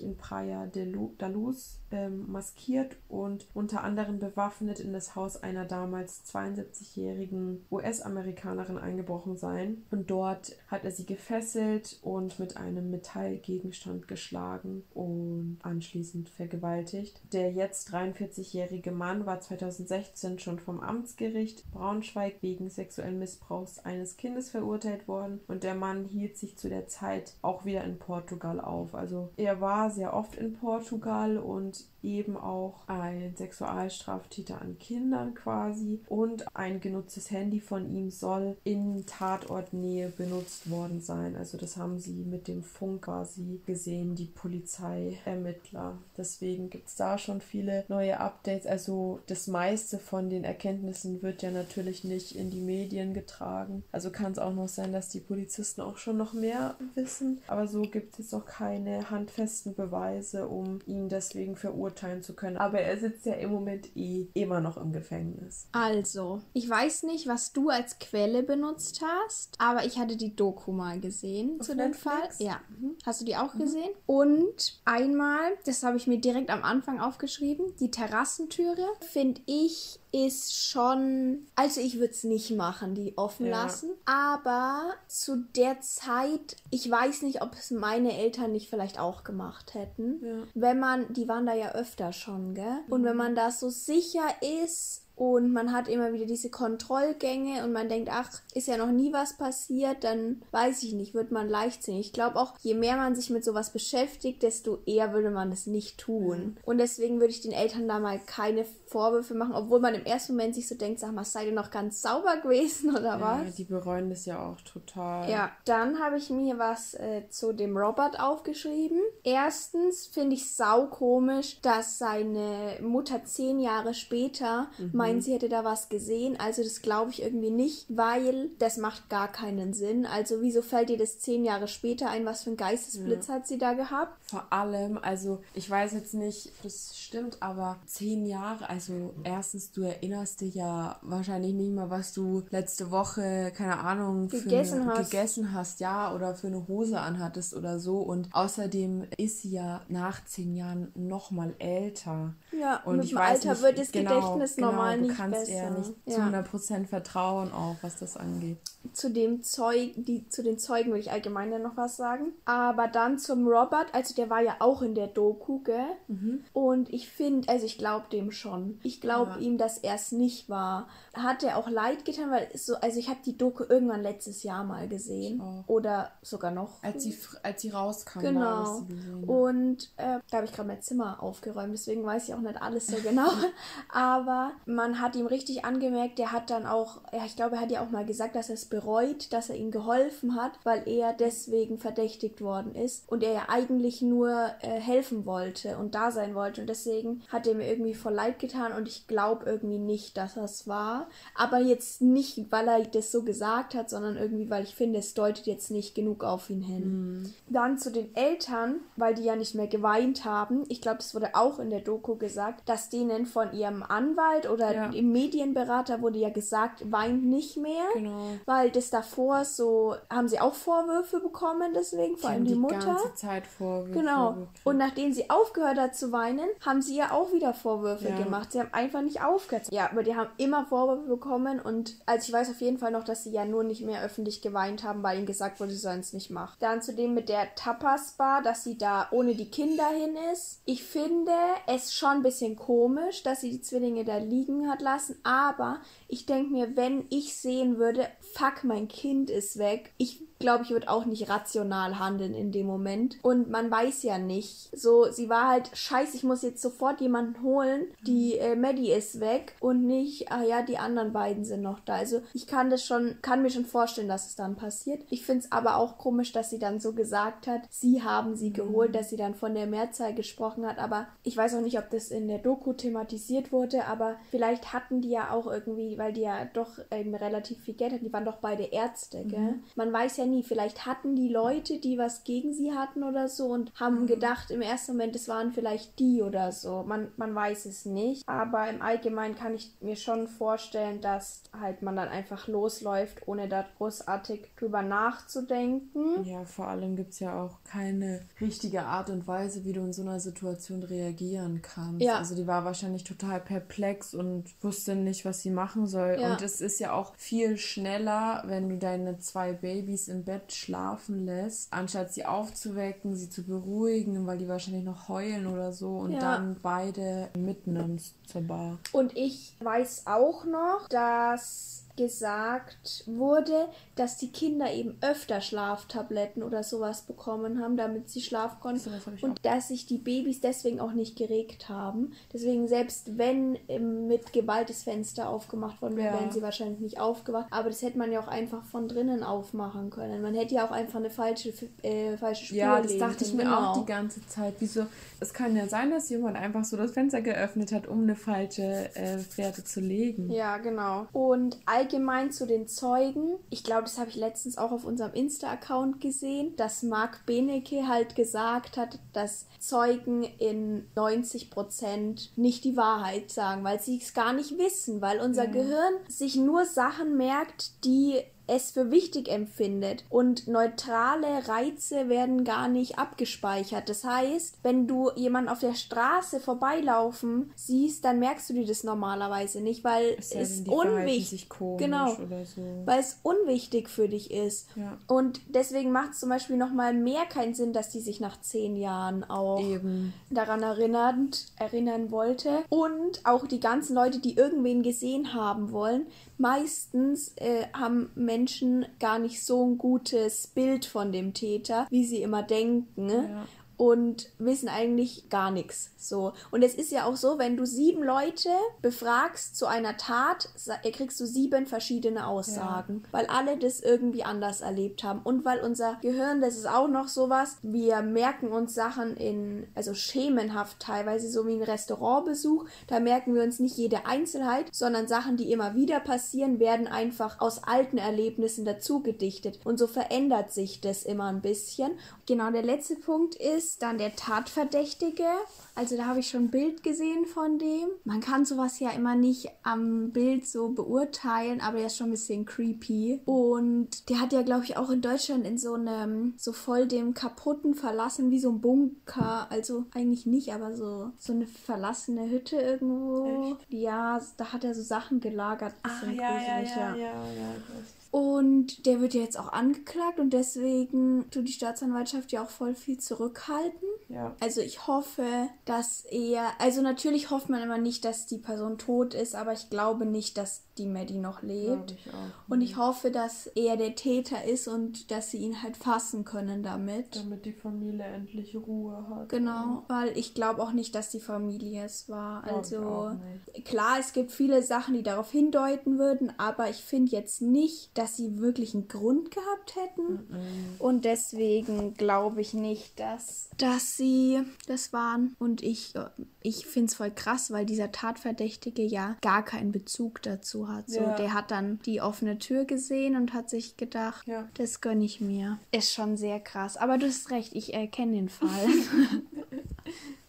Uhr in Praia de Luz ähm, maskiert und unter anderem bewaffnet in das Haus einer damals 72-jährigen US-Amerikanerin eingebrochen sein. Und dort hat er sie gefesselt und mit einem Metallgegenstand geschlagen und anschließend vergewaltigt. Der jetzt 43-jährige Mann war 2016 schon vom Amtsgericht Braunschweig wegen sexuellen Missbrauchs eines Kindes verurteilt worden und der Mann hielt sich zu der Zeit auch wieder in Portugal auf. Also er war sehr oft in Portugal und eben auch ein Sexualstraftäter an Kindern quasi und ein genutztes Handy von ihm soll in Tatortnähe benutzt worden sein. Also das haben sie mit dem Funk quasi gesehen, die Polizeiermittler. Deswegen gibt es da schon viele neue Updates. Also das meiste von den Erkenntnissen wird ja natürlich nicht in die Medien getragen. Also kann es auch noch sein, dass die Polizisten auch schon noch mehr wissen. Aber so gibt es auch keine handfesten Beweise, um ihn deswegen verurteilen zu können. Aber er sitzt ja im Moment eh immer noch im Gefängnis. Also, ich weiß nicht, was du als Quelle benutzt hast, aber ich hatte die Doku mal gesehen Auf zu dem Fall. Ja. Mhm. Hast du die auch mhm. gesehen? Und einmal, das habe ich mir direkt am Anfang aufgeschrieben, die Terrassentüre finde ich ist schon, also ich würde es nicht machen, die offen ja. lassen. Aber zu der Zeit, ich weiß nicht, ob es meine Eltern nicht vielleicht auch gemacht hätten. Ja. Wenn man, die waren da ja öfter schon, gell? Und wenn mhm. man da so sicher ist, und man hat immer wieder diese Kontrollgänge und man denkt, ach, ist ja noch nie was passiert, dann weiß ich nicht, wird man leichtsinnig. Ich glaube auch, je mehr man sich mit sowas beschäftigt, desto eher würde man es nicht tun. Und deswegen würde ich den Eltern da mal keine Vorwürfe machen, obwohl man im ersten Moment sich so denkt, sag mal, seid ihr noch ganz sauber gewesen oder was? Ja, die bereuen das ja auch total. Ja, dann habe ich mir was äh, zu dem Robert aufgeschrieben. Erstens finde ich sau komisch, dass seine Mutter zehn Jahre später mhm. Meint, sie hätte da was gesehen. Also das glaube ich irgendwie nicht, weil das macht gar keinen Sinn. Also wieso fällt dir das zehn Jahre später ein? Was für ein Geistesblitz ja. hat sie da gehabt? Vor allem, also ich weiß jetzt nicht, das stimmt, aber zehn Jahre, also erstens, du erinnerst dich ja wahrscheinlich nicht mehr, was du letzte Woche, keine Ahnung, gegessen, eine, hast. gegessen hast, ja, oder für eine Hose anhattest oder so. Und außerdem ist sie ja nach zehn Jahren noch mal älter. Ja, und mit ich dem Alter nicht, wird das genau, Gedächtnis genau, normal besser. Du kannst ihr nicht ja. zu 100% vertrauen auch, was das angeht. Zu dem Zeug, die, zu den Zeugen will ich allgemein ja noch was sagen. Aber dann zum Robert, also der war ja auch in der Doku, gell? Mhm. Und ich finde, also ich glaube dem schon. Ich glaube ja. ihm, dass er es nicht war. Hat er auch leid getan, weil so, also ich habe die Doku irgendwann letztes Jahr mal gesehen. Oder sogar noch. Als sie, als sie rauskam. Genau. Und äh, da habe ich gerade mein Zimmer aufgeräumt, deswegen weiß ich auch nicht alles so genau. Aber man hat ihm richtig angemerkt, der hat dann auch, ja, ich glaube, er hat ja auch mal gesagt, dass er es bereut, dass er ihm geholfen hat, weil er deswegen verdächtigt worden ist und er ja eigentlich nur äh, helfen wollte und da sein wollte. Und deswegen hat er mir irgendwie voll leid getan und ich glaube irgendwie nicht, dass das war. Aber jetzt nicht, weil er das so gesagt hat, sondern irgendwie, weil ich finde, es deutet jetzt nicht genug auf ihn hin. Mhm. Dann zu den Eltern, weil die ja nicht mehr geweint haben. Ich glaube, das wurde auch in der Doku gesagt, dass denen von ihrem Anwalt oder ja. im Medienberater wurde ja gesagt, weint nicht mehr. Genau. Weil das davor so, haben sie auch Vorwürfe bekommen, deswegen, vor allem die, die Mutter. Die ganze Zeit Vorwürfe. Genau. Gekriegt. Und nachdem sie aufgehört hat zu weinen, haben sie ja auch wieder Vorwürfe ja. gemacht. Sie haben einfach nicht aufgehört. Ja, aber die haben immer Vorwürfe bekommen und also ich weiß auf jeden Fall noch, dass sie ja nur nicht mehr öffentlich geweint haben, weil ihnen gesagt wurde, sie sollen es nicht machen. Dann zudem mit der Tapas-Bar, dass sie da ohne die Kinder hin ist. Ich finde es schon ein bisschen komisch, dass sie die Zwillinge da liegen hat lassen, aber ich denke mir, wenn ich sehen würde, fuck, mein Kind ist weg, ich glaube, ich würde auch nicht rational handeln in dem Moment. Und man weiß ja nicht. So, sie war halt, scheiße, ich muss jetzt sofort jemanden holen. Die äh, Maddie ist weg und nicht, ah ja, die anderen beiden sind noch da. Also ich kann das schon, kann mir schon vorstellen, dass es dann passiert. Ich finde es aber auch komisch, dass sie dann so gesagt hat, sie haben sie geholt, mhm. dass sie dann von der Mehrzahl gesprochen hat. Aber ich weiß auch nicht, ob das in der Doku thematisiert wurde, aber vielleicht hatten die ja auch irgendwie, weil die ja doch eben relativ viel Geld hatten, die waren doch beide Ärzte, gell? Mhm. Man weiß ja nie, vielleicht hatten die Leute, die was gegen sie hatten oder so und haben mhm. gedacht im ersten Moment, es waren vielleicht die oder so. Man, man weiß es nicht. Aber im Allgemeinen kann ich mir schon vorstellen, dass halt man dann einfach losläuft, ohne da großartig drüber nachzudenken. Ja, vor allem gibt es ja auch keine richtige Art und Weise, wie du in so einer Situation reagieren kannst. Ja. Also die war wahrscheinlich total perplex und wusste nicht, was sie machen soll. Ja. Und es ist ja auch viel schneller, wenn du deine zwei Babys im Bett schlafen lässt, anstatt sie aufzuwecken, sie zu beruhigen, weil die wahrscheinlich noch heulen oder so und ja. dann beide mitnimmst zur Bar. Und ich weiß auch noch, dass gesagt wurde, dass die Kinder eben öfter Schlaftabletten oder sowas bekommen haben, damit sie schlafen konnten. So, das und auch. dass sich die Babys deswegen auch nicht geregt haben. Deswegen, selbst wenn mit Gewalt das Fenster aufgemacht worden wäre, ja. wären sie wahrscheinlich nicht aufgewacht. Aber das hätte man ja auch einfach von drinnen aufmachen können. Man hätte ja auch einfach eine falsche, äh, falsche Spur Ja, das dachte ich mir genau. auch die ganze Zeit. Wieso? Es kann ja sein, dass jemand einfach so das Fenster geöffnet hat, um eine falsche äh, Fährte zu legen. Ja, genau. Und all allgemein zu den Zeugen. Ich glaube, das habe ich letztens auch auf unserem Insta-Account gesehen, dass Marc Benecke halt gesagt hat, dass Zeugen in 90 Prozent nicht die Wahrheit sagen, weil sie es gar nicht wissen, weil unser ja. Gehirn sich nur Sachen merkt, die es für wichtig empfindet und neutrale Reize werden gar nicht abgespeichert. Das heißt, wenn du jemanden auf der Straße vorbeilaufen siehst, dann merkst du dir das normalerweise nicht, weil es, es unwichtig genau, so. weil es unwichtig für dich ist. Ja. Und deswegen macht es zum Beispiel noch mal mehr keinen Sinn, dass die sich nach zehn Jahren auch Eben. daran erinnernd, erinnern wollte und auch die ganzen Leute, die irgendwen gesehen haben wollen, meistens äh, haben Menschen gar nicht so ein gutes Bild von dem Täter, wie sie immer denken. Ja und wissen eigentlich gar nichts. So. Und es ist ja auch so, wenn du sieben Leute befragst zu einer Tat, kriegst du sieben verschiedene Aussagen, ja. weil alle das irgendwie anders erlebt haben. Und weil unser Gehirn, das ist auch noch sowas, wir merken uns Sachen in, also schemenhaft teilweise, so wie ein Restaurantbesuch, da merken wir uns nicht jede Einzelheit, sondern Sachen, die immer wieder passieren, werden einfach aus alten Erlebnissen dazu gedichtet. Und so verändert sich das immer ein bisschen. Genau, der letzte Punkt ist dann der Tatverdächtige. Also da habe ich schon ein Bild gesehen von dem. Man kann sowas ja immer nicht am Bild so beurteilen, aber er ist schon ein bisschen creepy. Und der hat ja, glaube ich, auch in Deutschland in so einem, so voll dem kaputten verlassen, wie so ein Bunker. Also eigentlich nicht, aber so, so eine verlassene Hütte irgendwo. Echt? Ja, da hat er so Sachen gelagert. Ach, ja, ja, ja, ja, ja, ja. Und der wird ja jetzt auch angeklagt und deswegen tut die Staatsanwaltschaft ja auch voll viel zurückhalten. Ja. Also ich hoffe, dass er, also natürlich hofft man immer nicht, dass die Person tot ist, aber ich glaube nicht, dass die Maddie noch lebt. Ich und ich hoffe, dass er der Täter ist und dass sie ihn halt fassen können damit. Damit die Familie endlich Ruhe hat. Genau, weil ich glaube auch nicht, dass die Familie es war. Also klar, es gibt viele Sachen, die darauf hindeuten würden, aber ich finde jetzt nicht, dass sie wirklich einen Grund gehabt hätten. Mhm. Und deswegen glaube ich nicht, dass, dass sie das waren. Und ich, ich finde es voll krass, weil dieser Tatverdächtige ja gar keinen Bezug dazu hat. So, ja. der hat dann die offene Tür gesehen und hat sich gedacht, ja. das gönne ich mir. Ist schon sehr krass. Aber du hast recht, ich erkenne den Fall.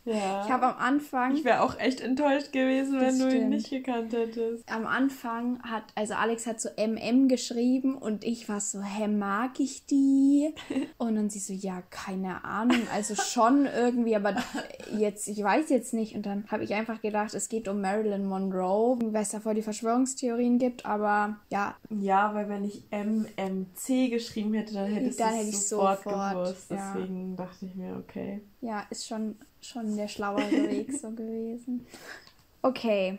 Ja. Ich habe am Anfang. Ich wäre auch echt enttäuscht gewesen, wenn du ihn nicht gekannt hättest. Am Anfang hat, also Alex hat so MM geschrieben und ich war so, hä, mag ich die? Und dann sie so, ja, keine Ahnung, also schon irgendwie, aber jetzt, ich weiß jetzt nicht. Und dann habe ich einfach gedacht, es geht um Marilyn Monroe, weil es davor die Verschwörungstheorien gibt, aber ja. Ja, weil wenn ich MMC geschrieben hätte, dann hätte ich es sofort, sofort gewusst. Ja. Deswegen dachte ich mir, okay. Ja, ist schon schon der schlauere Weg so gewesen. Okay.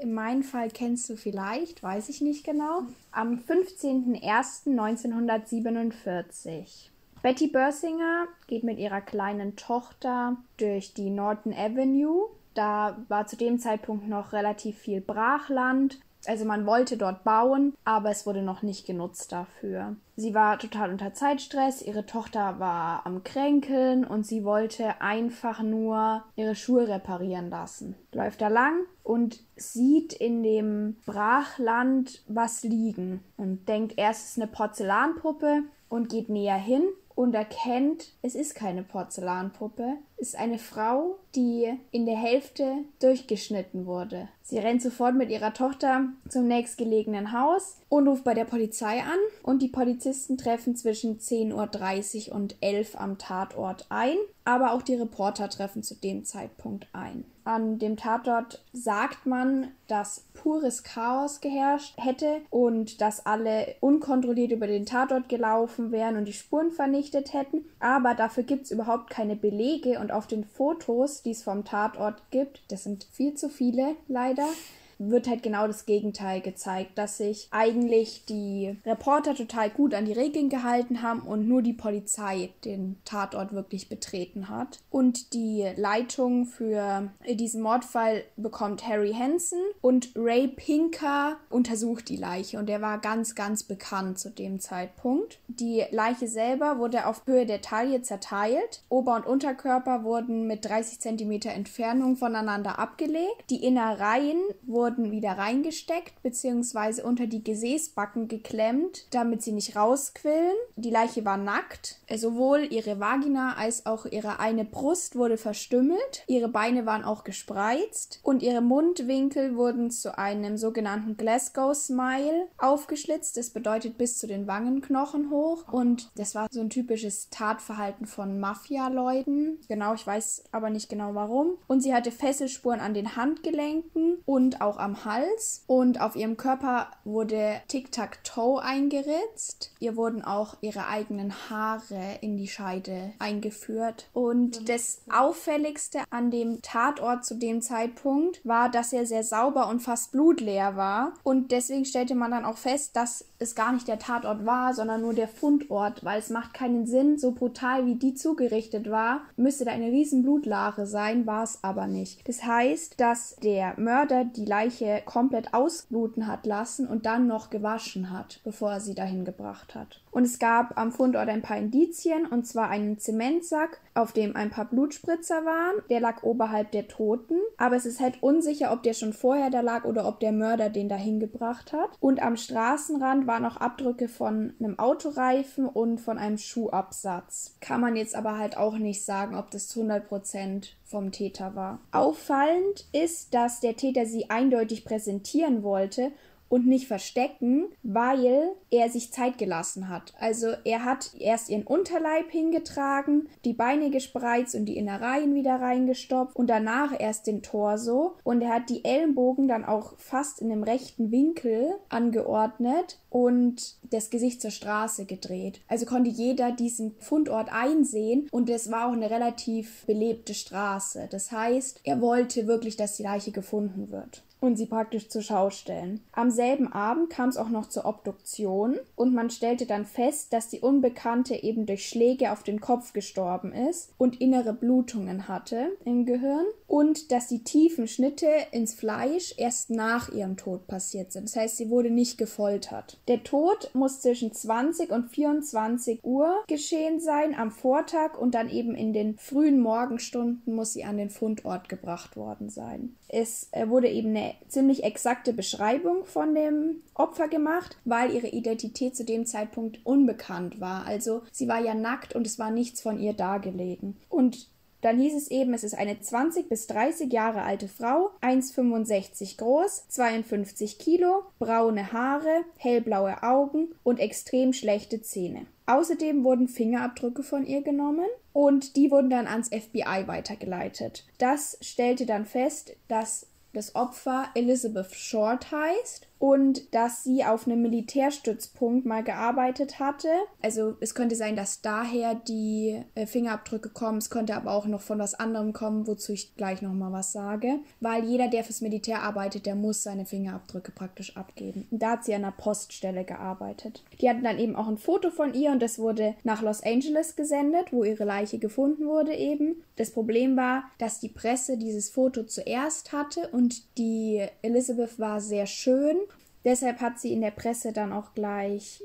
In meinem Fall kennst du vielleicht, weiß ich nicht genau. Am 15.01.1947. Betty Börsinger geht mit ihrer kleinen Tochter durch die Norton Avenue. Da war zu dem Zeitpunkt noch relativ viel Brachland. Also man wollte dort bauen, aber es wurde noch nicht genutzt dafür. Sie war total unter Zeitstress, ihre Tochter war am Kränkeln und sie wollte einfach nur ihre Schuhe reparieren lassen. Läuft da lang und sieht in dem Brachland was liegen und denkt erst es ist eine Porzellanpuppe und geht näher hin und erkennt, es ist keine Porzellanpuppe, es ist eine Frau, die in der Hälfte durchgeschnitten wurde. Sie rennt sofort mit ihrer Tochter zum nächstgelegenen Haus und ruft bei der Polizei an. Und die Polizisten treffen zwischen 10.30 Uhr und 11 Uhr am Tatort ein, aber auch die Reporter treffen zu dem Zeitpunkt ein. An dem Tatort sagt man, dass pures Chaos geherrscht hätte und dass alle unkontrolliert über den Tatort gelaufen wären und die Spuren vernichtet hätten, aber dafür gibt es überhaupt keine Belege. Und auf den Fotos, die es vom Tatort gibt, das sind viel zu viele leider, provider wird halt genau das Gegenteil gezeigt, dass sich eigentlich die Reporter total gut an die Regeln gehalten haben und nur die Polizei den Tatort wirklich betreten hat. Und die Leitung für diesen Mordfall bekommt Harry Hansen und Ray Pinker untersucht die Leiche und der war ganz, ganz bekannt zu dem Zeitpunkt. Die Leiche selber wurde auf Höhe der Taille zerteilt. Ober- und Unterkörper wurden mit 30 cm Entfernung voneinander abgelegt. Die Innereien wurden wurden wieder reingesteckt bzw. unter die Gesäßbacken geklemmt, damit sie nicht rausquillen. Die Leiche war nackt. Sowohl ihre Vagina als auch ihre eine Brust wurde verstümmelt. Ihre Beine waren auch gespreizt und ihre Mundwinkel wurden zu einem sogenannten Glasgow Smile aufgeschlitzt. Das bedeutet bis zu den Wangenknochen hoch und das war so ein typisches Tatverhalten von Mafia-Leuten. Genau, ich weiß aber nicht genau warum. Und sie hatte Fesselspuren an den Handgelenken und auch am Hals und auf ihrem Körper wurde Tic-Tac-Toe eingeritzt. Ihr wurden auch ihre eigenen Haare in die Scheide eingeführt. Und das Auffälligste an dem Tatort zu dem Zeitpunkt war, dass er sehr sauber und fast blutleer war. Und deswegen stellte man dann auch fest, dass es gar nicht der Tatort war, sondern nur der Fundort, weil es macht keinen Sinn, so brutal wie die zugerichtet war, müsste da eine riesen Blutlache sein, war es aber nicht. Das heißt, dass der Mörder die Leiche Leiche komplett ausbluten hat lassen und dann noch gewaschen hat, bevor er sie dahin gebracht hat. Und es gab am Fundort ein paar Indizien, und zwar einen Zementsack, auf dem ein paar Blutspritzer waren. Der lag oberhalb der Toten, aber es ist halt unsicher, ob der schon vorher da lag oder ob der Mörder den dahin gebracht hat. Und am Straßenrand waren auch Abdrücke von einem Autoreifen und von einem Schuhabsatz. Kann man jetzt aber halt auch nicht sagen, ob das zu 100% vom Täter war. Auffallend ist, dass der Täter sie eindeutig präsentieren wollte und nicht verstecken, weil er sich Zeit gelassen hat. Also er hat erst ihren Unterleib hingetragen, die Beine gespreizt und die Innereien wieder reingestopft und danach erst den Torso und er hat die Ellenbogen dann auch fast in dem rechten Winkel angeordnet und das Gesicht zur Straße gedreht. Also konnte jeder diesen Fundort einsehen und es war auch eine relativ belebte Straße. Das heißt, er wollte wirklich, dass die Leiche gefunden wird und sie praktisch zur Schau stellen. Am selben Abend kam es auch noch zur Obduktion und man stellte dann fest, dass die Unbekannte eben durch Schläge auf den Kopf gestorben ist und innere Blutungen hatte im Gehirn und dass die tiefen Schnitte ins Fleisch erst nach ihrem Tod passiert sind. Das heißt, sie wurde nicht gefoltert. Der Tod muss zwischen 20 und 24 Uhr geschehen sein am Vortag und dann eben in den frühen Morgenstunden muss sie an den Fundort gebracht worden sein. Es äh, wurde eben eine ziemlich exakte Beschreibung von dem Opfer gemacht, weil ihre Identität zu dem Zeitpunkt unbekannt war. Also sie war ja nackt und es war nichts von ihr dargelegen. Und Dann hieß es eben, es ist eine 20 bis 30 Jahre alte Frau, 1,65 groß, 52 Kilo, braune Haare, hellblaue Augen und extrem schlechte Zähne. Außerdem wurden Fingerabdrücke von ihr genommen und die wurden dann ans FBI weitergeleitet. Das stellte dann fest, dass das Opfer Elizabeth Short heißt und dass sie auf einem Militärstützpunkt mal gearbeitet hatte. Also es könnte sein, dass daher die äh, Fingerabdrücke kommen. Es könnte aber auch noch von was anderem kommen, wozu ich gleich noch mal was sage. Weil jeder, der fürs Militär arbeitet, der muss seine Fingerabdrücke praktisch abgeben. Und da hat sie an einer Poststelle gearbeitet. Die hatten dann eben auch ein Foto von ihr und das wurde nach Los Angeles gesendet, wo ihre Leiche gefunden wurde eben. Das Problem war, dass die Presse dieses Foto zuerst hatte und die Elizabeth war sehr schön Deshalb hat sie in der Presse dann auch gleich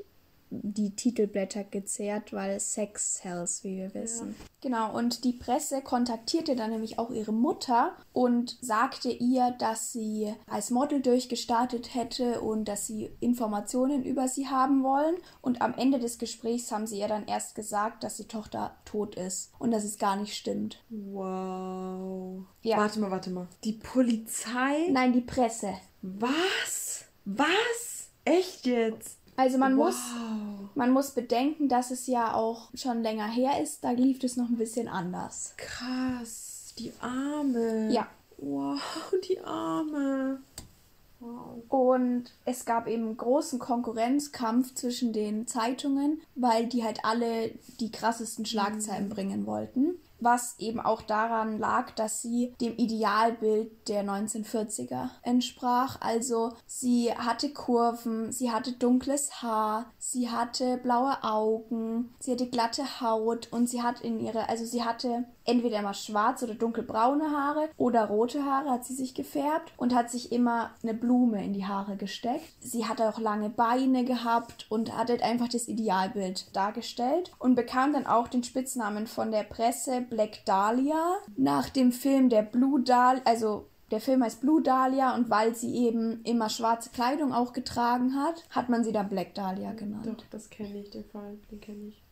die Titelblätter gezerrt, weil Sex sells, wie wir wissen. Ja. Genau, und die Presse kontaktierte dann nämlich auch ihre Mutter und sagte ihr, dass sie als Model durchgestartet hätte und dass sie Informationen über sie haben wollen. Und am Ende des Gesprächs haben sie ihr dann erst gesagt, dass die Tochter tot ist und dass es gar nicht stimmt. Wow. Ja. Warte mal, warte mal. Die Polizei? Nein, die Presse. Was? Was? Echt jetzt? Also man wow. muss man muss bedenken, dass es ja auch schon länger her ist. Da lief es noch ein bisschen anders. Krass, die Arme. Ja. Wow, die Arme. Wow. Und es gab eben großen Konkurrenzkampf zwischen den Zeitungen, weil die halt alle die krassesten Schlagzeilen mhm. bringen wollten was eben auch daran lag, dass sie dem Idealbild der 1940er entsprach. Also sie hatte Kurven, sie hatte dunkles Haar, sie hatte blaue Augen, sie hatte glatte Haut und sie hat in ihre, also sie hatte entweder immer schwarz oder dunkelbraune Haare oder rote Haare hat sie sich gefärbt und hat sich immer eine Blume in die Haare gesteckt. Sie hatte auch lange Beine gehabt und hat halt einfach das Idealbild dargestellt und bekam dann auch den Spitznamen von der Presse Black Dahlia nach dem Film der Blue Dahlia, also der Film heißt Blue Dahlia und weil sie eben immer schwarze Kleidung auch getragen hat, hat man sie dann Black Dahlia genannt. Doch, das kenne ich, den Fall, den kenne ich.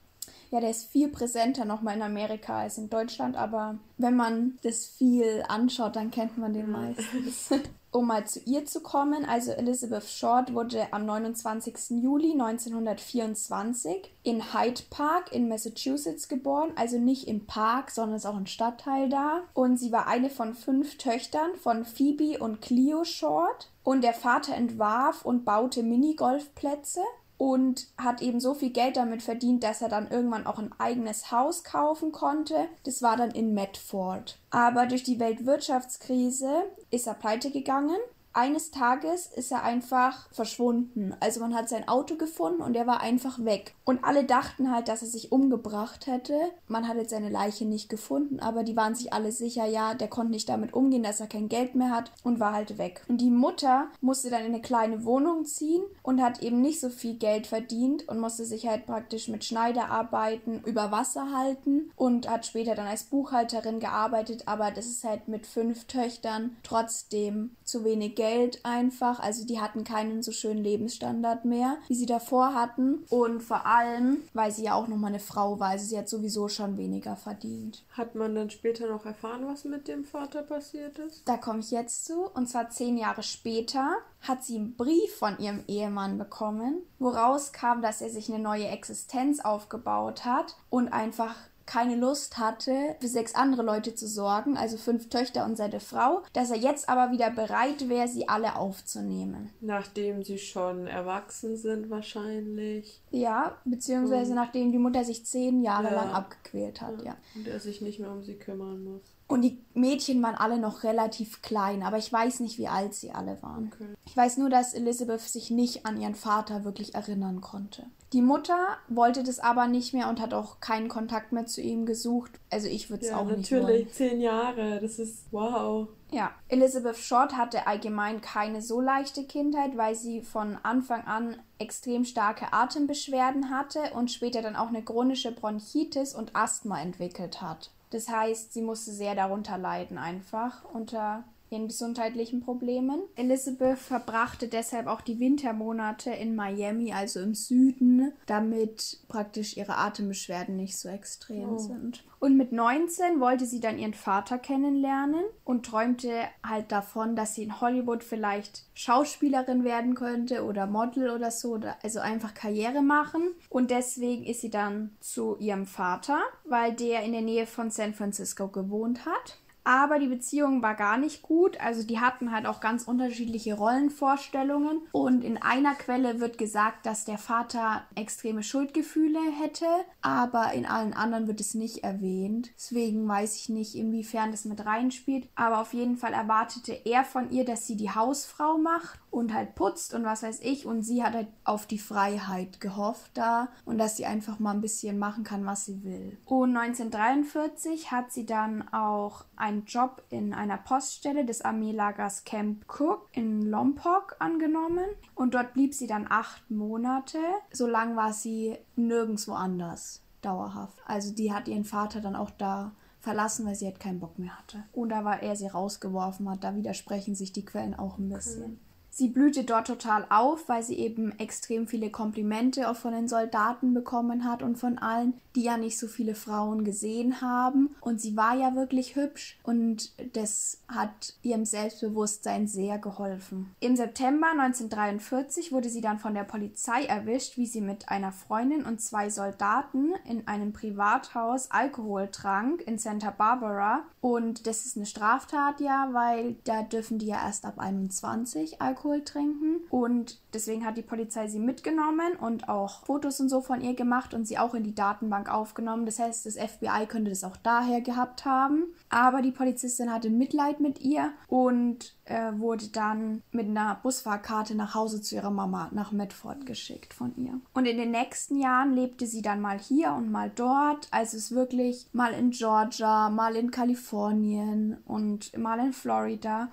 Ja, der ist viel präsenter nochmal in Amerika als in Deutschland, aber wenn man das viel anschaut, dann kennt man den meistens. um mal zu ihr zu kommen, also Elizabeth Short wurde am 29. Juli 1924 in Hyde Park in Massachusetts geboren, also nicht im Park, sondern ist auch ein Stadtteil da. Und sie war eine von fünf Töchtern von Phoebe und Cleo Short. Und der Vater entwarf und baute Minigolfplätze und hat eben so viel Geld damit verdient, dass er dann irgendwann auch ein eigenes Haus kaufen konnte. Das war dann in Medford. Aber durch die Weltwirtschaftskrise ist er pleite gegangen eines Tages ist er einfach verschwunden. Also man hat sein Auto gefunden und er war einfach weg. Und alle dachten halt, dass er sich umgebracht hätte. Man hat jetzt seine Leiche nicht gefunden, aber die waren sich alle sicher, ja, der konnte nicht damit umgehen, dass er kein Geld mehr hat und war halt weg. Und die Mutter musste dann in eine kleine Wohnung ziehen und hat eben nicht so viel Geld verdient und musste sich halt praktisch mit Schneiderarbeiten über Wasser halten und hat später dann als Buchhalterin gearbeitet, aber das ist halt mit fünf Töchtern trotzdem zu wenig Geld Geld einfach. Also die hatten keinen so schönen Lebensstandard mehr, wie sie davor hatten. Und vor allem, weil sie ja auch nochmal eine Frau war. Also sie hat sowieso schon weniger verdient. Hat man dann später noch erfahren, was mit dem Vater passiert ist? Da komme ich jetzt zu. Und zwar zehn Jahre später hat sie einen Brief von ihrem Ehemann bekommen, woraus kam, dass er sich eine neue Existenz aufgebaut hat und einfach keine Lust hatte, für sechs andere Leute zu sorgen, also fünf Töchter und seine Frau, dass er jetzt aber wieder bereit wäre, sie alle aufzunehmen. Nachdem sie schon erwachsen sind wahrscheinlich. Ja, beziehungsweise und nachdem die Mutter sich zehn Jahre ja. lang abgequält hat, ja. ja. Und er sich nicht mehr um sie kümmern muss. Und die Mädchen waren alle noch relativ klein, aber ich weiß nicht, wie alt sie alle waren. Okay. Ich weiß nur, dass Elizabeth sich nicht an ihren Vater wirklich erinnern konnte. Die Mutter wollte das aber nicht mehr und hat auch keinen Kontakt mehr zu ihm gesucht. Also ich würde es ja, auch nicht wollen. Natürlich, zehn Jahre, das ist wow. Ja, Elizabeth Short hatte allgemein keine so leichte Kindheit, weil sie von Anfang an extrem starke Atembeschwerden hatte und später dann auch eine chronische Bronchitis und Asthma entwickelt hat. Das heißt, sie musste sehr darunter leiden einfach unter ihren gesundheitlichen Problemen. Elizabeth verbrachte deshalb auch die Wintermonate in Miami, also im Süden, damit praktisch ihre Atembeschwerden nicht so extrem oh. sind. Und mit 19 wollte sie dann ihren Vater kennenlernen und träumte halt davon, dass sie in Hollywood vielleicht Schauspielerin werden könnte oder Model oder so, oder also einfach Karriere machen. Und deswegen ist sie dann zu ihrem Vater, weil der in der Nähe von San Francisco gewohnt hat aber die Beziehung war gar nicht gut. Also die hatten halt auch ganz unterschiedliche Rollenvorstellungen. Und in einer Quelle wird gesagt, dass der Vater extreme Schuldgefühle hätte, aber in allen anderen wird es nicht erwähnt. Deswegen weiß ich nicht, inwiefern das mit reinspielt. Aber auf jeden Fall erwartete er von ihr, dass sie die Hausfrau macht und halt putzt und was weiß ich. Und sie hat halt auf die Freiheit gehofft da und dass sie einfach mal ein bisschen machen kann, was sie will. Und 1943 hat sie dann auch ein einen Job in einer Poststelle des Armeelagers Camp Cook in Lompoc angenommen und dort blieb sie dann acht Monate. So lang war sie nirgendwo anders dauerhaft. Also die hat ihren Vater dann auch da verlassen, weil sie halt keinen Bock mehr hatte. Und da war er sie rausgeworfen hat. Da widersprechen sich die Quellen auch ein bisschen. Sie blühte dort total auf, weil sie eben extrem viele Komplimente auch von den Soldaten bekommen hat und von allen, die ja nicht so viele Frauen gesehen haben. Und sie war ja wirklich hübsch und das hat ihrem Selbstbewusstsein sehr geholfen. Im September 1943 wurde sie dann von der Polizei erwischt, wie sie mit einer Freundin und zwei Soldaten in einem Privathaus Alkohol trank in Santa Barbara. Und das ist eine Straftat ja, weil da dürfen die ja erst ab 21 Alkohol Alkohol trinken. Und deswegen hat die Polizei sie mitgenommen und auch Fotos und so von ihr gemacht und sie auch in die Datenbank aufgenommen. Das heißt, das FBI könnte das auch daher gehabt haben. Aber die Polizistin hatte Mitleid mit ihr und äh, wurde dann mit einer Busfahrkarte nach Hause zu ihrer Mama nach Medford geschickt von ihr. Und in den nächsten Jahren lebte sie dann mal hier und mal dort. Also es wirklich mal in Georgia, mal in Kalifornien und mal in Florida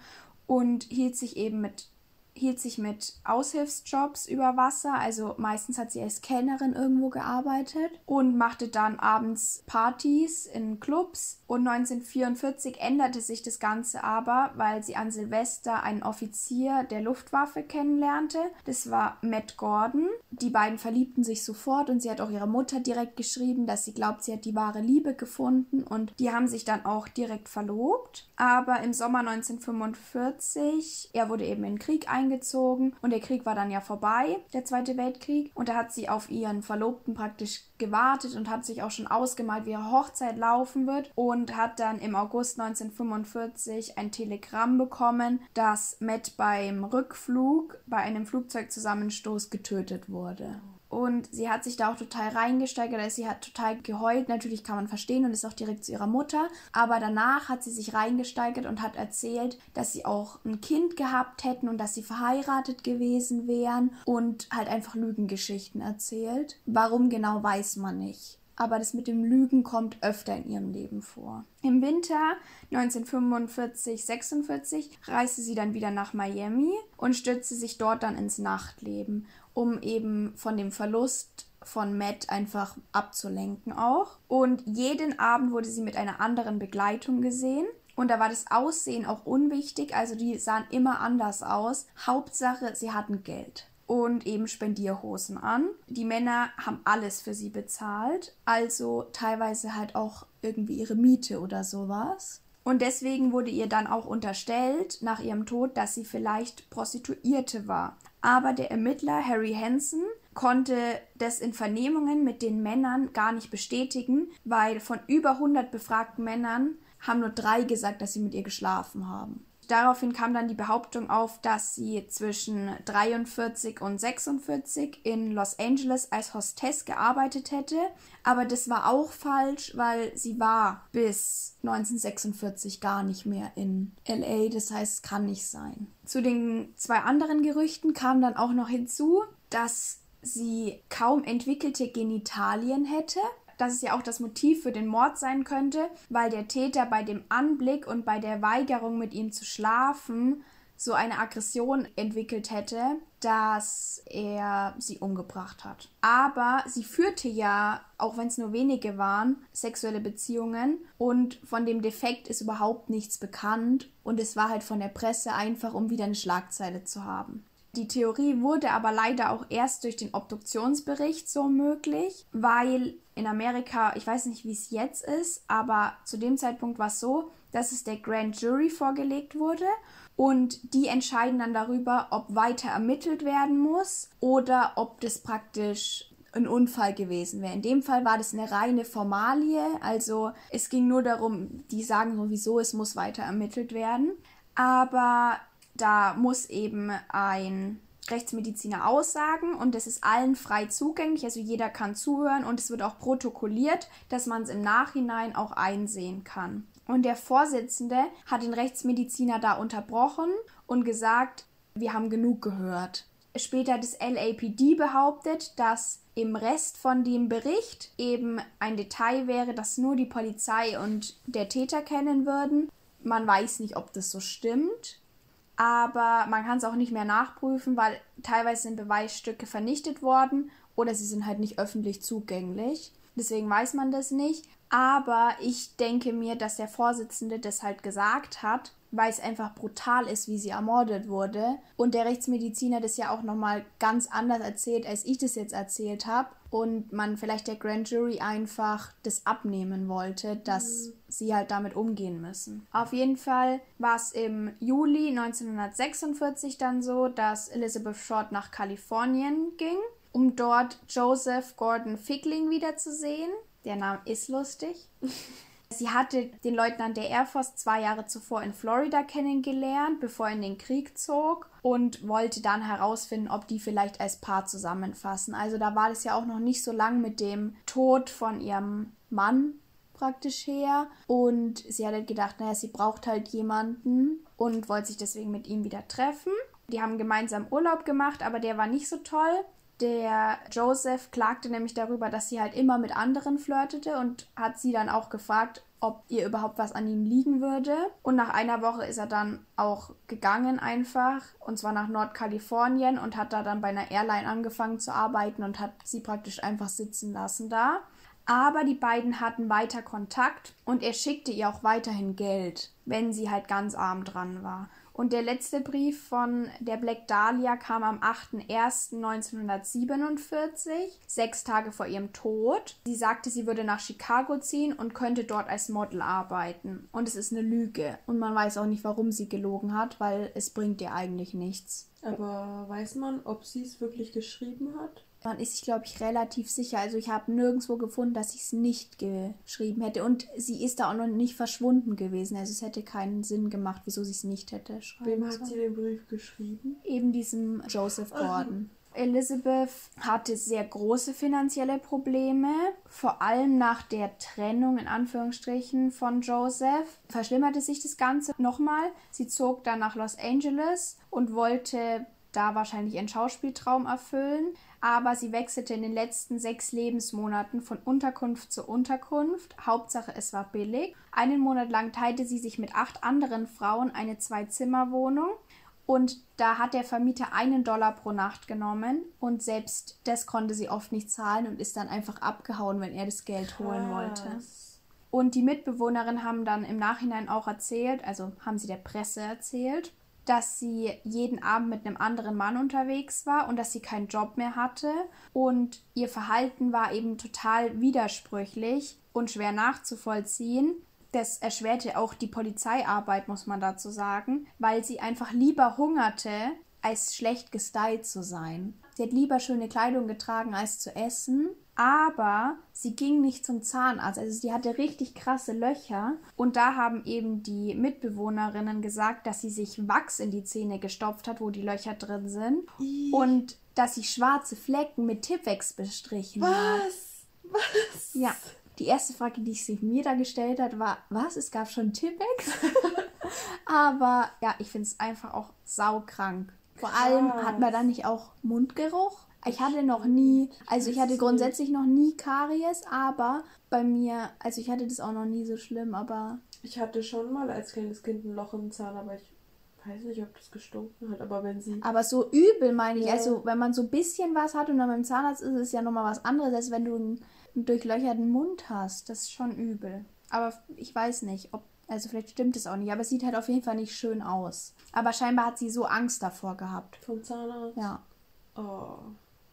und hielt sich eben mit hielt sich mit Aushilfsjobs über Wasser, also meistens hat sie als Kellnerin irgendwo gearbeitet und machte dann abends Partys in Clubs und 1944 änderte sich das Ganze aber, weil sie an Silvester einen Offizier der Luftwaffe kennenlernte. Das war Matt Gordon. Die beiden verliebten sich sofort und sie hat auch ihrer Mutter direkt geschrieben, dass sie glaubt, sie hat die wahre Liebe gefunden und die haben sich dann auch direkt verlobt. Aber im Sommer 1945, er wurde eben in den Krieg eingezogen und der Krieg war dann ja vorbei, der Zweite Weltkrieg. Und da hat sie auf ihren Verlobten praktisch gewartet und hat sich auch schon ausgemalt, wie ihre Hochzeit laufen wird und hat dann im August 1945 ein Telegramm bekommen, dass Matt beim Rückflug bei einem Flugzeugzusammenstoß getötet wurde. Und sie hat sich da auch total reingesteigert. Also sie hat total geheult. Natürlich kann man verstehen und ist auch direkt zu ihrer Mutter. Aber danach hat sie sich reingesteigert und hat erzählt, dass sie auch ein Kind gehabt hätten und dass sie verheiratet gewesen wären und halt einfach Lügengeschichten erzählt. Warum genau weiß man nicht aber das mit dem Lügen kommt öfter in ihrem Leben vor. Im Winter 1945-46 reiste sie dann wieder nach Miami und stützte sich dort dann ins Nachtleben um eben von dem Verlust von Matt einfach abzulenken auch. Und jeden Abend wurde sie mit einer anderen Begleitung gesehen. Und da war das Aussehen auch unwichtig, also die sahen immer anders aus. Hauptsache, sie hatten Geld und eben Spendierhosen an. Die Männer haben alles für sie bezahlt, also teilweise halt auch irgendwie ihre Miete oder sowas. Und deswegen wurde ihr dann auch unterstellt nach ihrem Tod, dass sie vielleicht Prostituierte war. Aber der Ermittler Harry Hansen konnte das in Vernehmungen mit den Männern gar nicht bestätigen, weil von über 100 befragten Männern haben nur drei gesagt, dass sie mit ihr geschlafen haben. Daraufhin kam dann die Behauptung auf, dass sie zwischen 43 und 46 in Los Angeles als Hostess gearbeitet hätte, aber das war auch falsch, weil sie war bis 1946 gar nicht mehr in LA, das heißt, es kann nicht sein. Zu den zwei anderen Gerüchten kam dann auch noch hinzu, dass sie kaum entwickelte Genitalien hätte dass es ja auch das Motiv für den Mord sein könnte, weil der Täter bei dem Anblick und bei der Weigerung mit ihm zu schlafen so eine Aggression entwickelt hätte, dass er sie umgebracht hat. Aber sie führte ja, auch wenn es nur wenige waren, sexuelle Beziehungen und von dem Defekt ist überhaupt nichts bekannt und es war halt von der Presse einfach, um wieder eine Schlagzeile zu haben. Die Theorie wurde aber leider auch erst durch den Obduktionsbericht so möglich, weil in Amerika, ich weiß nicht, wie es jetzt ist, aber zu dem Zeitpunkt war es so, dass es der Grand Jury vorgelegt wurde und die entscheiden dann darüber, ob weiter ermittelt werden muss oder ob das praktisch ein Unfall gewesen wäre. In dem Fall war das eine reine Formalie, also es ging nur darum, die sagen sowieso, es muss weiter ermittelt werden, aber da muss eben ein Rechtsmediziner aussagen und es ist allen frei zugänglich, also jeder kann zuhören und es wird auch protokolliert, dass man es im Nachhinein auch einsehen kann. Und der Vorsitzende hat den Rechtsmediziner da unterbrochen und gesagt, wir haben genug gehört. Später hat das LAPD behauptet, dass im Rest von dem Bericht eben ein Detail wäre, das nur die Polizei und der Täter kennen würden. Man weiß nicht, ob das so stimmt aber man kann es auch nicht mehr nachprüfen, weil teilweise sind Beweisstücke vernichtet worden oder sie sind halt nicht öffentlich zugänglich. Deswegen weiß man das nicht. Aber ich denke mir, dass der Vorsitzende das halt gesagt hat, weil es einfach brutal ist, wie sie ermordet wurde. Und der Rechtsmediziner das ja auch nochmal ganz anders erzählt, als ich das jetzt erzählt habe. Und man vielleicht der Grand Jury einfach das abnehmen wollte, dass mhm. Sie halt damit umgehen müssen. Auf jeden Fall war es im Juli 1946 dann so, dass Elizabeth Short nach Kalifornien ging, um dort Joseph Gordon Fickling wiederzusehen. Der Name ist lustig. Sie hatte den Leutnant der Air Force zwei Jahre zuvor in Florida kennengelernt, bevor er in den Krieg zog und wollte dann herausfinden, ob die vielleicht als Paar zusammenfassen. Also da war das ja auch noch nicht so lang mit dem Tod von ihrem Mann praktisch her und sie hatte gedacht, naja, sie braucht halt jemanden und wollte sich deswegen mit ihm wieder treffen. Die haben gemeinsam Urlaub gemacht, aber der war nicht so toll. Der Joseph klagte nämlich darüber, dass sie halt immer mit anderen flirtete und hat sie dann auch gefragt, ob ihr überhaupt was an ihm liegen würde. Und nach einer Woche ist er dann auch gegangen einfach, und zwar nach Nordkalifornien und hat da dann bei einer Airline angefangen zu arbeiten und hat sie praktisch einfach sitzen lassen da. Aber die beiden hatten weiter Kontakt und er schickte ihr auch weiterhin Geld, wenn sie halt ganz arm dran war. Und der letzte Brief von der Black Dahlia kam am 8.01.1947, sechs Tage vor ihrem Tod. Sie sagte, sie würde nach Chicago ziehen und könnte dort als Model arbeiten. Und es ist eine Lüge. Und man weiß auch nicht, warum sie gelogen hat, weil es bringt ihr eigentlich nichts. Aber weiß man, ob sie es wirklich geschrieben hat? Man ist sich, glaube ich, relativ sicher. Also ich habe nirgendwo gefunden, dass ich es nicht geschrieben hätte. Und sie ist da auch noch nicht verschwunden gewesen. Also es hätte keinen Sinn gemacht, wieso sie es nicht hätte schreiben Wem hat sie den Brief geschrieben? Eben diesem Joseph Gordon. Elizabeth hatte sehr große finanzielle Probleme, vor allem nach der Trennung in Anführungsstrichen von Joseph. Verschlimmerte sich das Ganze nochmal. Sie zog dann nach Los Angeles und wollte da wahrscheinlich ihren Schauspieltraum erfüllen aber sie wechselte in den letzten sechs Lebensmonaten von Unterkunft zu Unterkunft. Hauptsache, es war billig. Einen Monat lang teilte sie sich mit acht anderen Frauen eine Zwei-Zimmer-Wohnung. Und da hat der Vermieter einen Dollar pro Nacht genommen und selbst das konnte sie oft nicht zahlen und ist dann einfach abgehauen, wenn er das Geld holen wollte. Und die Mitbewohnerin haben dann im Nachhinein auch erzählt, also haben sie der Presse erzählt, dass sie jeden Abend mit einem anderen Mann unterwegs war und dass sie keinen Job mehr hatte. Und ihr Verhalten war eben total widersprüchlich und schwer nachzuvollziehen. Das erschwerte auch die Polizeiarbeit, muss man dazu sagen, weil sie einfach lieber hungerte, als schlecht gestylt zu sein. Sie hat lieber schöne Kleidung getragen, als zu essen aber sie ging nicht zum Zahnarzt. Also sie hatte richtig krasse Löcher und da haben eben die Mitbewohnerinnen gesagt, dass sie sich Wachs in die Zähne gestopft hat, wo die Löcher drin sind und dass sie schwarze Flecken mit Tippex bestrichen was? hat. Was? Ja. Die erste Frage, die sich mir da gestellt hat, war, was? Es gab schon Tippex? Aber ja, ich finde es einfach auch saukrank. Vor allem hat man da nicht auch Mundgeruch? Ich hatte noch nie, also ich hatte grundsätzlich noch nie Karies, aber bei mir, also ich hatte das auch noch nie so schlimm, aber. Ich hatte schon mal als kleines Kind ein Loch im Zahn, aber ich weiß nicht, ob das gestunken hat, aber wenn sie. Aber so übel meine ich. Ja. Also, wenn man so ein bisschen was hat und dann beim Zahnarzt ist es ja nochmal was anderes, als wenn du einen, einen durchlöcherten Mund hast. Das ist schon übel. Aber ich weiß nicht, ob. Also, vielleicht stimmt es auch nicht, aber es sieht halt auf jeden Fall nicht schön aus. Aber scheinbar hat sie so Angst davor gehabt. Vom Zahnarzt? Ja. Oh.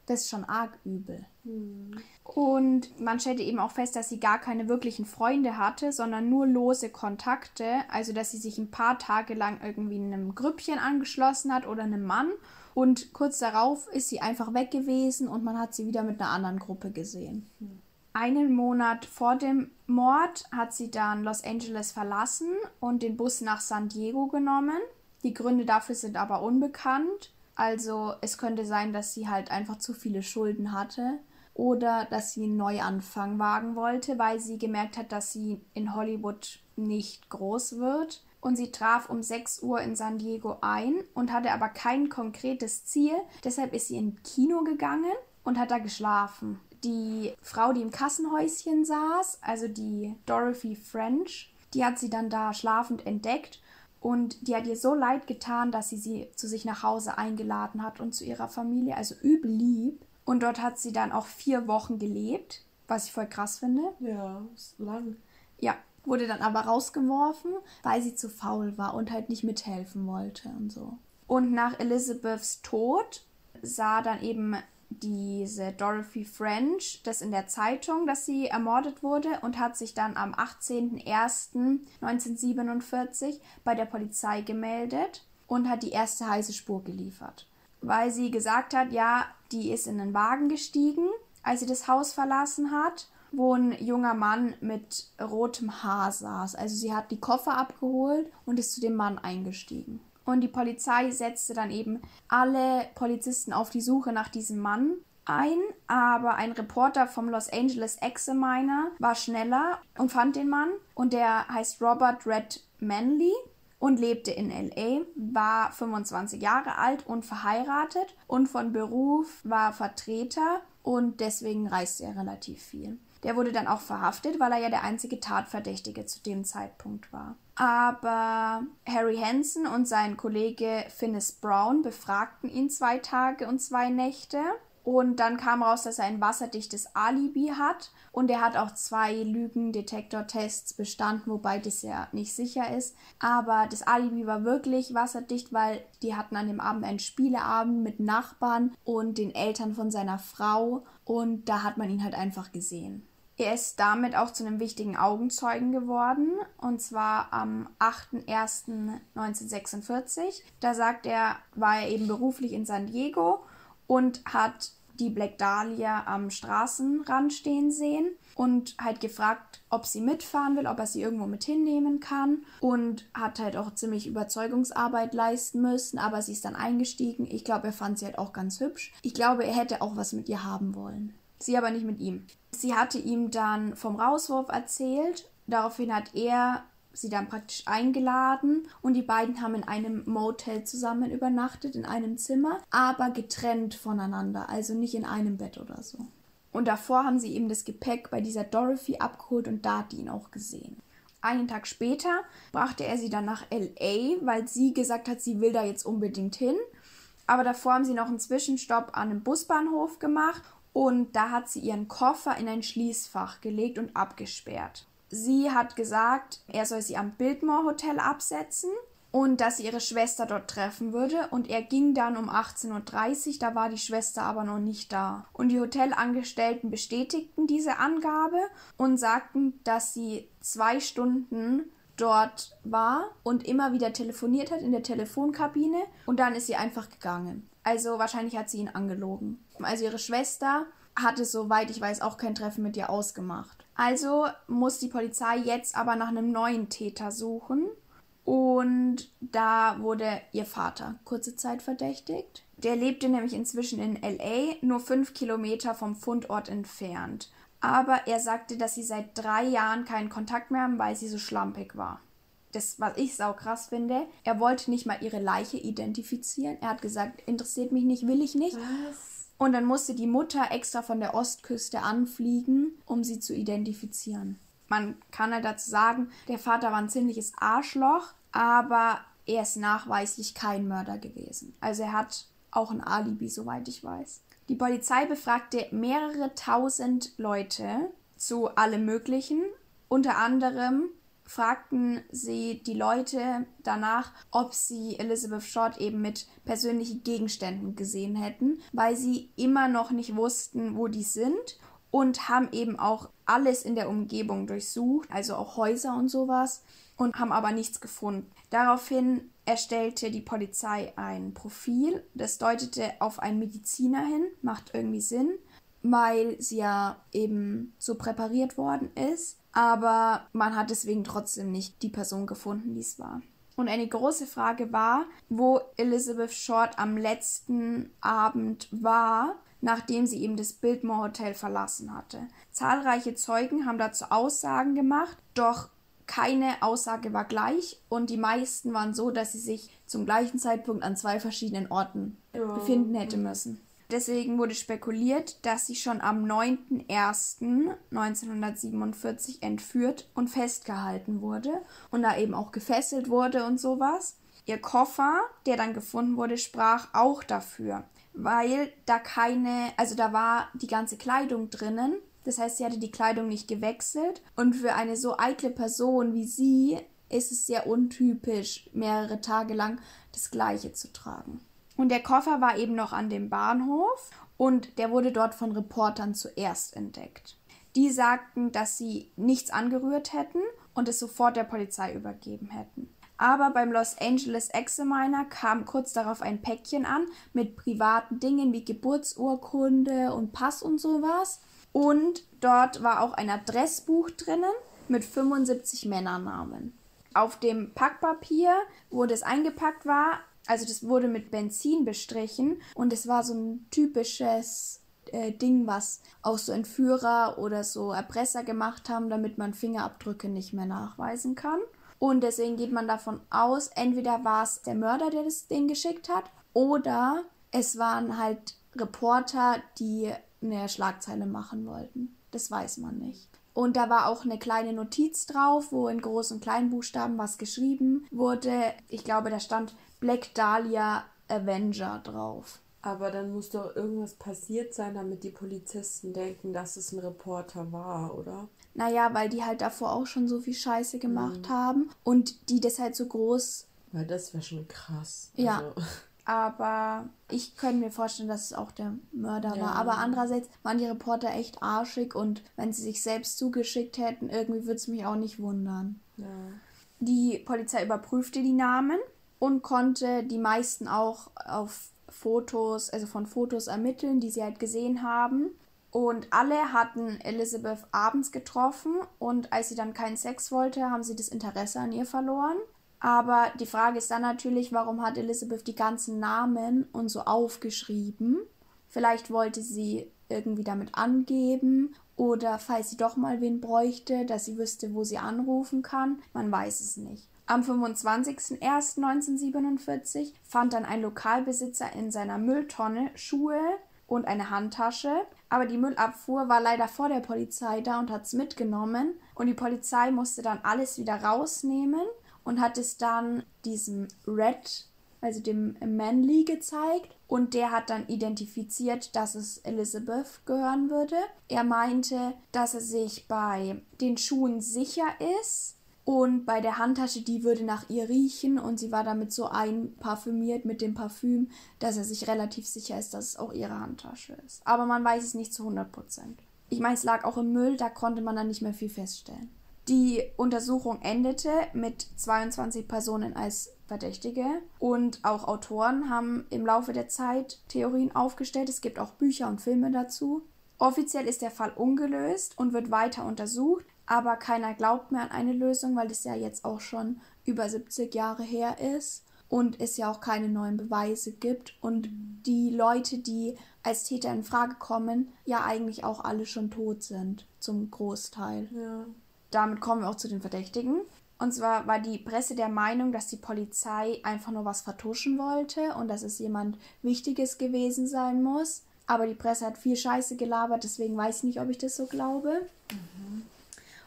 Das ist schon arg übel. Hm. Und man stellte eben auch fest, dass sie gar keine wirklichen Freunde hatte, sondern nur lose Kontakte. Also, dass sie sich ein paar Tage lang irgendwie einem Grüppchen angeschlossen hat oder einem Mann. Und kurz darauf ist sie einfach weg gewesen und man hat sie wieder mit einer anderen Gruppe gesehen. Hm. Einen Monat vor dem Mord hat sie dann Los Angeles verlassen und den Bus nach San Diego genommen. Die Gründe dafür sind aber unbekannt. Also es könnte sein, dass sie halt einfach zu viele Schulden hatte oder dass sie einen Neuanfang wagen wollte, weil sie gemerkt hat, dass sie in Hollywood nicht groß wird. Und sie traf um 6 Uhr in San Diego ein und hatte aber kein konkretes Ziel. Deshalb ist sie in Kino gegangen und hat da geschlafen. Die Frau, die im Kassenhäuschen saß, also die Dorothy French, die hat sie dann da schlafend entdeckt und die hat ihr so leid getan, dass sie sie zu sich nach Hause eingeladen hat und zu ihrer Familie, also übel lieb. Und dort hat sie dann auch vier Wochen gelebt, was ich voll krass finde. Ja, ist lang. Ja, wurde dann aber rausgeworfen, weil sie zu faul war und halt nicht mithelfen wollte und so. Und nach Elizabeths Tod sah dann eben diese Dorothy French das in der Zeitung, dass sie ermordet wurde und hat sich dann am 18.01.1947 bei der Polizei gemeldet und hat die erste heiße Spur geliefert. Weil sie gesagt hat, ja, die ist in den Wagen gestiegen, als sie das Haus verlassen hat, wo ein junger Mann mit rotem Haar saß. Also sie hat die Koffer abgeholt und ist zu dem Mann eingestiegen. Und die Polizei setzte dann eben alle Polizisten auf die Suche nach diesem Mann ein, aber ein Reporter vom Los Angeles Examiner war schneller und fand den Mann und der heißt Robert Red Manley und lebte in LA, war 25 Jahre alt und verheiratet und von Beruf war Vertreter und deswegen reiste er relativ viel. Der wurde dann auch verhaftet, weil er ja der einzige Tatverdächtige zu dem Zeitpunkt war. Aber Harry Hansen und sein Kollege Finnis Brown befragten ihn zwei Tage und zwei Nächte. Und dann kam raus, dass er ein wasserdichtes Alibi hat. Und er hat auch zwei Lügendetektor-Tests bestanden, wobei das ja nicht sicher ist. Aber das Alibi war wirklich wasserdicht, weil die hatten an dem Abend einen Spieleabend mit Nachbarn und den Eltern von seiner Frau. Und da hat man ihn halt einfach gesehen. Er ist damit auch zu einem wichtigen Augenzeugen geworden, und zwar am 8.01.1946. Da sagt er, war er eben beruflich in San Diego und hat die Black Dahlia am Straßenrand stehen sehen und halt gefragt, ob sie mitfahren will, ob er sie irgendwo mit hinnehmen kann und hat halt auch ziemlich Überzeugungsarbeit leisten müssen, aber sie ist dann eingestiegen. Ich glaube, er fand sie halt auch ganz hübsch. Ich glaube, er hätte auch was mit ihr haben wollen. Sie aber nicht mit ihm. Sie hatte ihm dann vom Rauswurf erzählt. Daraufhin hat er sie dann praktisch eingeladen und die beiden haben in einem Motel zusammen übernachtet, in einem Zimmer, aber getrennt voneinander, also nicht in einem Bett oder so. Und davor haben sie eben das Gepäck bei dieser Dorothy abgeholt und da hat die ihn auch gesehen. Einen Tag später brachte er sie dann nach LA, weil sie gesagt hat, sie will da jetzt unbedingt hin. Aber davor haben sie noch einen Zwischenstopp an einem Busbahnhof gemacht und da hat sie ihren Koffer in ein Schließfach gelegt und abgesperrt. Sie hat gesagt, er soll sie am Biltmore Hotel absetzen und dass sie ihre Schwester dort treffen würde. Und er ging dann um 18.30 Uhr, da war die Schwester aber noch nicht da. Und die Hotelangestellten bestätigten diese Angabe und sagten, dass sie zwei Stunden dort war und immer wieder telefoniert hat in der Telefonkabine und dann ist sie einfach gegangen. Also wahrscheinlich hat sie ihn angelogen. Also ihre Schwester hatte, soweit ich weiß, auch kein Treffen mit ihr ausgemacht. Also muss die Polizei jetzt aber nach einem neuen Täter suchen. Und da wurde ihr Vater kurze Zeit verdächtigt. Der lebte nämlich inzwischen in LA, nur fünf Kilometer vom Fundort entfernt. Aber er sagte, dass sie seit drei Jahren keinen Kontakt mehr haben, weil sie so schlampig war das, was ich sau krass finde, er wollte nicht mal ihre Leiche identifizieren. Er hat gesagt, interessiert mich nicht, will ich nicht. Was? Und dann musste die Mutter extra von der Ostküste anfliegen, um sie zu identifizieren. Man kann halt dazu sagen, der Vater war ein ziemliches Arschloch, aber er ist nachweislich kein Mörder gewesen. Also er hat auch ein Alibi, soweit ich weiß. Die Polizei befragte mehrere tausend Leute zu allem Möglichen. Unter anderem fragten sie die Leute danach, ob sie Elizabeth Short eben mit persönlichen Gegenständen gesehen hätten, weil sie immer noch nicht wussten, wo die sind und haben eben auch alles in der Umgebung durchsucht, also auch Häuser und sowas, und haben aber nichts gefunden. Daraufhin erstellte die Polizei ein Profil, das deutete auf einen Mediziner hin, macht irgendwie Sinn, weil sie ja eben so präpariert worden ist, aber man hat deswegen trotzdem nicht die Person gefunden, die es war. Und eine große Frage war, wo Elizabeth Short am letzten Abend war, nachdem sie eben das Biltmore Hotel verlassen hatte. Zahlreiche Zeugen haben dazu Aussagen gemacht, doch keine Aussage war gleich und die meisten waren so, dass sie sich zum gleichen Zeitpunkt an zwei verschiedenen Orten ja. befinden hätte müssen. Deswegen wurde spekuliert, dass sie schon am 9.01.1947 entführt und festgehalten wurde und da eben auch gefesselt wurde und sowas. Ihr Koffer, der dann gefunden wurde, sprach auch dafür weil da keine, also da war die ganze Kleidung drinnen. Das heißt, sie hatte die Kleidung nicht gewechselt. Und für eine so eitle Person wie sie ist es sehr untypisch, mehrere Tage lang das Gleiche zu tragen. Und der Koffer war eben noch an dem Bahnhof und der wurde dort von Reportern zuerst entdeckt. Die sagten, dass sie nichts angerührt hätten und es sofort der Polizei übergeben hätten. Aber beim Los Angeles Examiner kam kurz darauf ein Päckchen an mit privaten Dingen wie Geburtsurkunde und Pass und sowas. Und dort war auch ein Adressbuch drinnen mit 75 Männernamen. Auf dem Packpapier, wo das eingepackt war, also das wurde mit Benzin bestrichen und es war so ein typisches äh, Ding, was auch so Entführer oder so Erpresser gemacht haben, damit man Fingerabdrücke nicht mehr nachweisen kann. Und deswegen geht man davon aus, entweder war es der Mörder, der das Ding geschickt hat, oder es waren halt Reporter, die eine Schlagzeile machen wollten. Das weiß man nicht. Und da war auch eine kleine Notiz drauf, wo in Groß- und Kleinbuchstaben was geschrieben wurde. Ich glaube, da stand Black Dahlia Avenger drauf. Aber dann muss doch irgendwas passiert sein, damit die Polizisten denken, dass es ein Reporter war, oder? Naja, weil die halt davor auch schon so viel Scheiße gemacht mhm. haben und die das halt so groß. Weil das wäre schon krass. Ja. Also. Aber ich könnte mir vorstellen, dass es auch der Mörder ja. war. Aber andererseits waren die Reporter echt arschig und wenn sie sich selbst zugeschickt hätten, irgendwie würde es mich auch nicht wundern. Ja. Die Polizei überprüfte die Namen und konnte die meisten auch auf Fotos, also von Fotos ermitteln, die sie halt gesehen haben. Und alle hatten Elizabeth abends getroffen und als sie dann keinen Sex wollte, haben sie das Interesse an ihr verloren. Aber die Frage ist dann natürlich, warum hat Elizabeth die ganzen Namen und so aufgeschrieben? Vielleicht wollte sie irgendwie damit angeben oder falls sie doch mal wen bräuchte, dass sie wüsste, wo sie anrufen kann. Man weiß es nicht. Am 25.01.1947 fand dann ein Lokalbesitzer in seiner Mülltonne Schuhe und eine Handtasche, aber die Müllabfuhr war leider vor der Polizei da und hat es mitgenommen und die Polizei musste dann alles wieder rausnehmen und hat es dann diesem Red, also dem Manly gezeigt und der hat dann identifiziert, dass es Elizabeth gehören würde. Er meinte, dass er sich bei den Schuhen sicher ist, und bei der Handtasche, die würde nach ihr riechen und sie war damit so einparfümiert mit dem Parfüm, dass er sich relativ sicher ist, dass es auch ihre Handtasche ist. Aber man weiß es nicht zu 100 Prozent. Ich meine, es lag auch im Müll, da konnte man dann nicht mehr viel feststellen. Die Untersuchung endete mit 22 Personen als Verdächtige und auch Autoren haben im Laufe der Zeit Theorien aufgestellt. Es gibt auch Bücher und Filme dazu. Offiziell ist der Fall ungelöst und wird weiter untersucht, aber keiner glaubt mehr an eine Lösung, weil es ja jetzt auch schon über 70 Jahre her ist und es ja auch keine neuen Beweise gibt und die Leute, die als Täter in Frage kommen, ja eigentlich auch alle schon tot sind, zum Großteil. Ja. Damit kommen wir auch zu den Verdächtigen. Und zwar war die Presse der Meinung, dass die Polizei einfach nur was vertuschen wollte und dass es jemand Wichtiges gewesen sein muss. Aber die Presse hat viel Scheiße gelabert, deswegen weiß ich nicht, ob ich das so glaube. Mhm.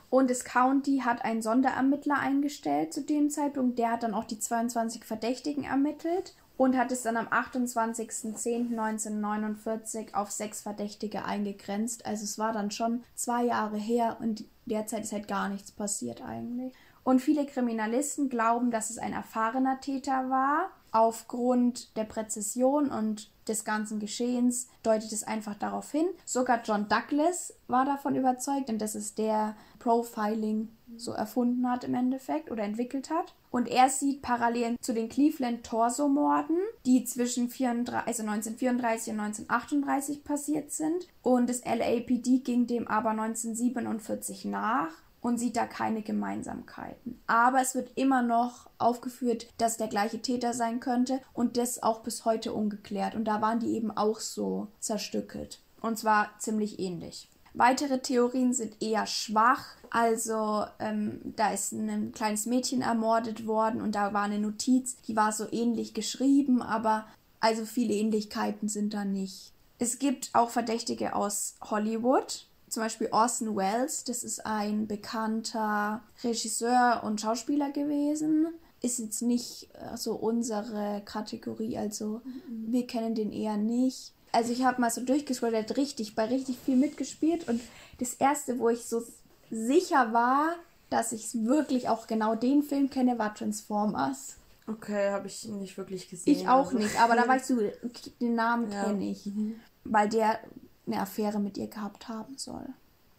Und das County hat einen Sonderermittler eingestellt zu dem Zeitpunkt. Der hat dann auch die 22 Verdächtigen ermittelt und hat es dann am 28.10.1949 auf sechs Verdächtige eingegrenzt. Also es war dann schon zwei Jahre her und derzeit ist halt gar nichts passiert eigentlich. Und viele Kriminalisten glauben, dass es ein erfahrener Täter war. Aufgrund der Präzision und des ganzen Geschehens deutet es einfach darauf hin. Sogar John Douglas war davon überzeugt und das ist der Profiling so erfunden hat im Endeffekt oder entwickelt hat. Und er sieht Parallelen zu den Cleveland Torso-Morden, die zwischen 34, also 1934 und 1938 passiert sind. Und das LAPD ging dem aber 1947 nach und sieht da keine Gemeinsamkeiten. Aber es wird immer noch aufgeführt, dass der gleiche Täter sein könnte und das auch bis heute ungeklärt. Und da waren die eben auch so zerstückelt. Und zwar ziemlich ähnlich. Weitere Theorien sind eher schwach. Also ähm, da ist ein kleines Mädchen ermordet worden und da war eine Notiz, die war so ähnlich geschrieben, aber also viele Ähnlichkeiten sind da nicht. Es gibt auch Verdächtige aus Hollywood, zum Beispiel Orson Welles, das ist ein bekannter Regisseur und Schauspieler gewesen. Ist jetzt nicht äh, so unsere Kategorie, also mhm. wir kennen den eher nicht. Also ich habe mal so durchgescrollt, der hat richtig, bei richtig viel mitgespielt und das erste, wo ich so sicher war, dass ich wirklich auch genau den Film kenne, war Transformers. Okay, habe ich nicht wirklich gesehen. Ich auch also. nicht, aber da weißt du, den Namen ja. kenne ich. Mhm. Weil der eine Affäre mit ihr gehabt haben soll.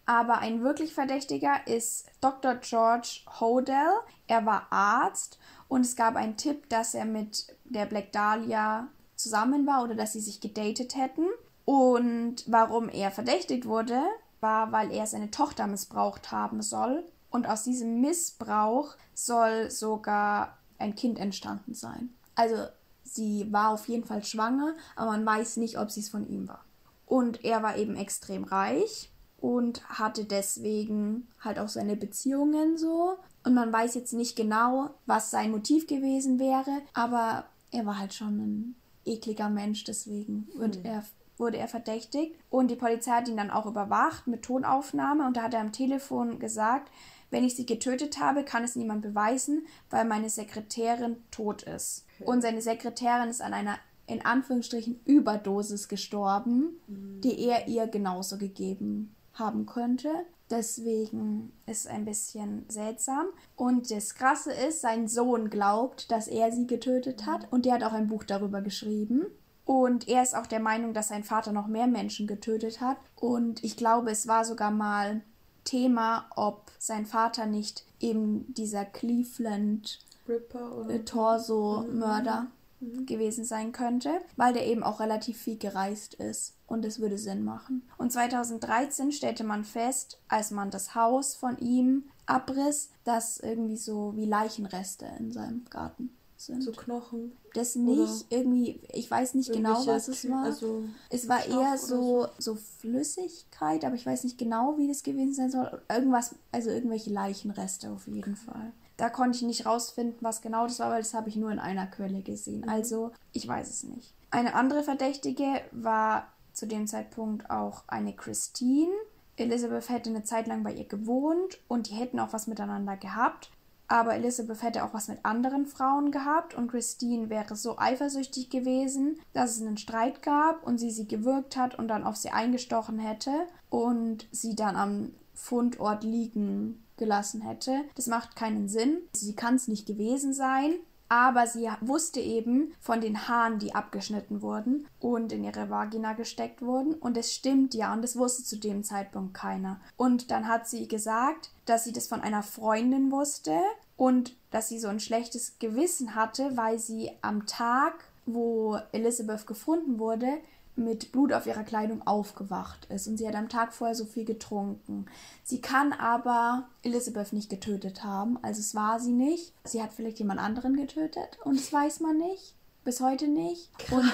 Aber ein wirklich Verdächtiger ist Dr. George Hodel. Er war Arzt und es gab einen Tipp, dass er mit der Black Dahlia zusammen war oder dass sie sich gedatet hätten. Und warum er verdächtigt wurde, war, weil er seine Tochter missbraucht haben soll. Und aus diesem Missbrauch soll sogar ein Kind entstanden sein. Also sie war auf jeden Fall schwanger, aber man weiß nicht, ob sie es von ihm war. Und er war eben extrem reich und hatte deswegen halt auch seine Beziehungen so. Und man weiß jetzt nicht genau, was sein Motiv gewesen wäre, aber er war halt schon ein ekliger Mensch, deswegen wird mhm. er, wurde er verdächtigt. Und die Polizei hat ihn dann auch überwacht mit Tonaufnahme und da hat er am Telefon gesagt, wenn ich sie getötet habe, kann es niemand beweisen, weil meine Sekretärin tot ist. Okay. Und seine Sekretärin ist an einer in Anführungsstrichen Überdosis gestorben, mhm. die er ihr genauso gegeben haben könnte. Deswegen ist es ein bisschen seltsam. Und das Krasse ist, sein Sohn glaubt, dass er sie getötet hat. Und der hat auch ein Buch darüber geschrieben. Und er ist auch der Meinung, dass sein Vater noch mehr Menschen getötet hat. Und ich glaube, es war sogar mal Thema, ob sein Vater nicht eben dieser Cleveland Ripper oder Torso-Mörder mhm. gewesen sein könnte, weil der eben auch relativ viel gereist ist und es würde Sinn machen. Und 2013 stellte man fest, als man das Haus von ihm abriss, dass irgendwie so wie Leichenreste in seinem Garten sind. So Knochen. Das nicht Oder irgendwie, ich weiß nicht genau, was es war. Also es war eher so, so, so Flüssigkeit, aber ich weiß nicht genau, wie das gewesen sein soll. Irgendwas, also irgendwelche Leichenreste auf jeden Fall. Da konnte ich nicht rausfinden, was genau das war, weil das habe ich nur in einer Quelle gesehen. Mhm. Also, ich weiß es nicht. Eine andere Verdächtige war zu dem Zeitpunkt auch eine Christine. Elizabeth hätte eine Zeit lang bei ihr gewohnt und die hätten auch was miteinander gehabt. Aber Elizabeth hätte auch was mit anderen Frauen gehabt und Christine wäre so eifersüchtig gewesen, dass es einen Streit gab und sie sie gewürgt hat und dann auf sie eingestochen hätte und sie dann am Fundort liegen gelassen hätte. Das macht keinen Sinn. Sie kann es nicht gewesen sein. Aber sie wusste eben von den Haaren, die abgeschnitten wurden und in ihre Vagina gesteckt wurden. Und es stimmt ja, und das wusste zu dem Zeitpunkt keiner. Und dann hat sie gesagt, dass sie das von einer Freundin wusste und dass sie so ein schlechtes Gewissen hatte, weil sie am Tag, wo Elizabeth gefunden wurde, mit Blut auf ihrer Kleidung aufgewacht ist und sie hat am Tag vorher so viel getrunken. Sie kann aber Elizabeth nicht getötet haben, also es war sie nicht. Sie hat vielleicht jemand anderen getötet und das weiß man nicht, bis heute nicht. Und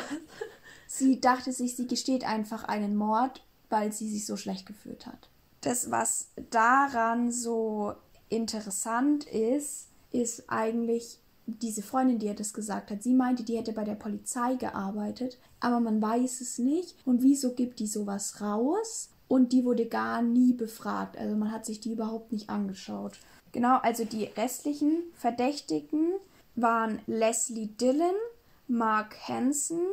sie dachte sich, sie gesteht einfach einen Mord, weil sie sich so schlecht gefühlt hat. Das, was daran so interessant ist, ist eigentlich, diese Freundin, die ihr das gesagt hat, sie meinte, die hätte bei der Polizei gearbeitet, aber man weiß es nicht. Und wieso gibt die sowas raus? und die wurde gar nie befragt. Also man hat sich die überhaupt nicht angeschaut. Genau, also die restlichen Verdächtigen waren Leslie Dillon, Mark Hansen,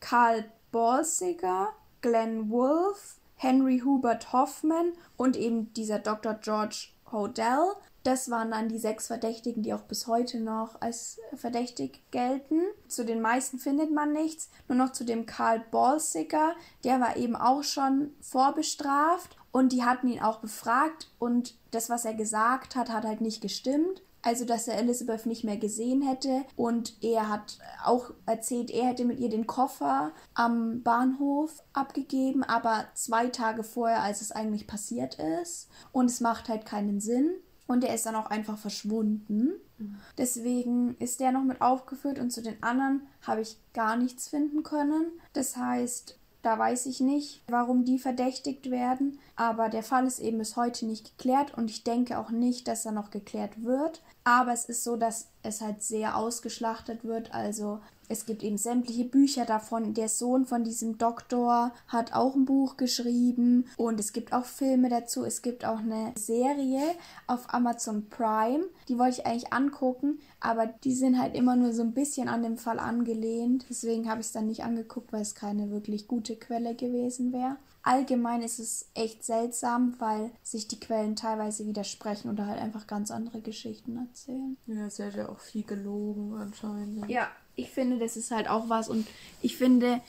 Karl Balsiger, Glenn Wolfe, Henry Hubert Hoffman und eben dieser Dr. George Hodel. Das waren dann die sechs Verdächtigen, die auch bis heute noch als verdächtig gelten. Zu den meisten findet man nichts. Nur noch zu dem Karl Balsiger, der war eben auch schon vorbestraft und die hatten ihn auch befragt und das, was er gesagt hat, hat halt nicht gestimmt. Also, dass er Elizabeth nicht mehr gesehen hätte. Und er hat auch erzählt, er hätte mit ihr den Koffer am Bahnhof abgegeben, aber zwei Tage vorher, als es eigentlich passiert ist. Und es macht halt keinen Sinn. Und er ist dann auch einfach verschwunden. Deswegen ist der noch mit aufgeführt und zu den anderen habe ich gar nichts finden können. Das heißt, da weiß ich nicht, warum die verdächtigt werden, aber der Fall ist eben bis heute nicht geklärt und ich denke auch nicht, dass er noch geklärt wird. Aber es ist so, dass es halt sehr ausgeschlachtet wird. Also es gibt eben sämtliche Bücher davon. Der Sohn von diesem Doktor hat auch ein Buch geschrieben und es gibt auch Filme dazu. Es gibt auch eine Serie auf Amazon Prime. Die wollte ich eigentlich angucken, aber die sind halt immer nur so ein bisschen an dem Fall angelehnt. Deswegen habe ich es dann nicht angeguckt, weil es keine wirklich gute Quelle gewesen wäre. Allgemein ist es echt seltsam, weil sich die Quellen teilweise widersprechen oder halt einfach ganz andere Geschichten erzählen. Ja, sie hat ja auch viel gelogen anscheinend. Ja, ich finde, das ist halt auch was und ich finde,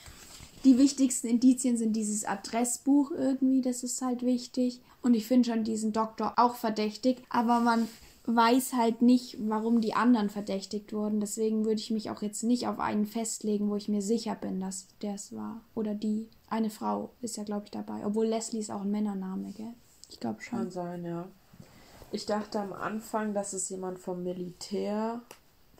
die wichtigsten Indizien sind dieses Adressbuch irgendwie, das ist halt wichtig. Und ich finde schon diesen Doktor auch verdächtig, aber man weiß halt nicht, warum die anderen verdächtigt wurden. Deswegen würde ich mich auch jetzt nicht auf einen festlegen, wo ich mir sicher bin, dass der es war. Oder die. Eine Frau ist ja, glaube ich, dabei. Obwohl Leslie ist auch ein Männername, gell? Ich glaube schon. Kann sein, ja. Ich dachte am Anfang, dass es jemand vom Militär,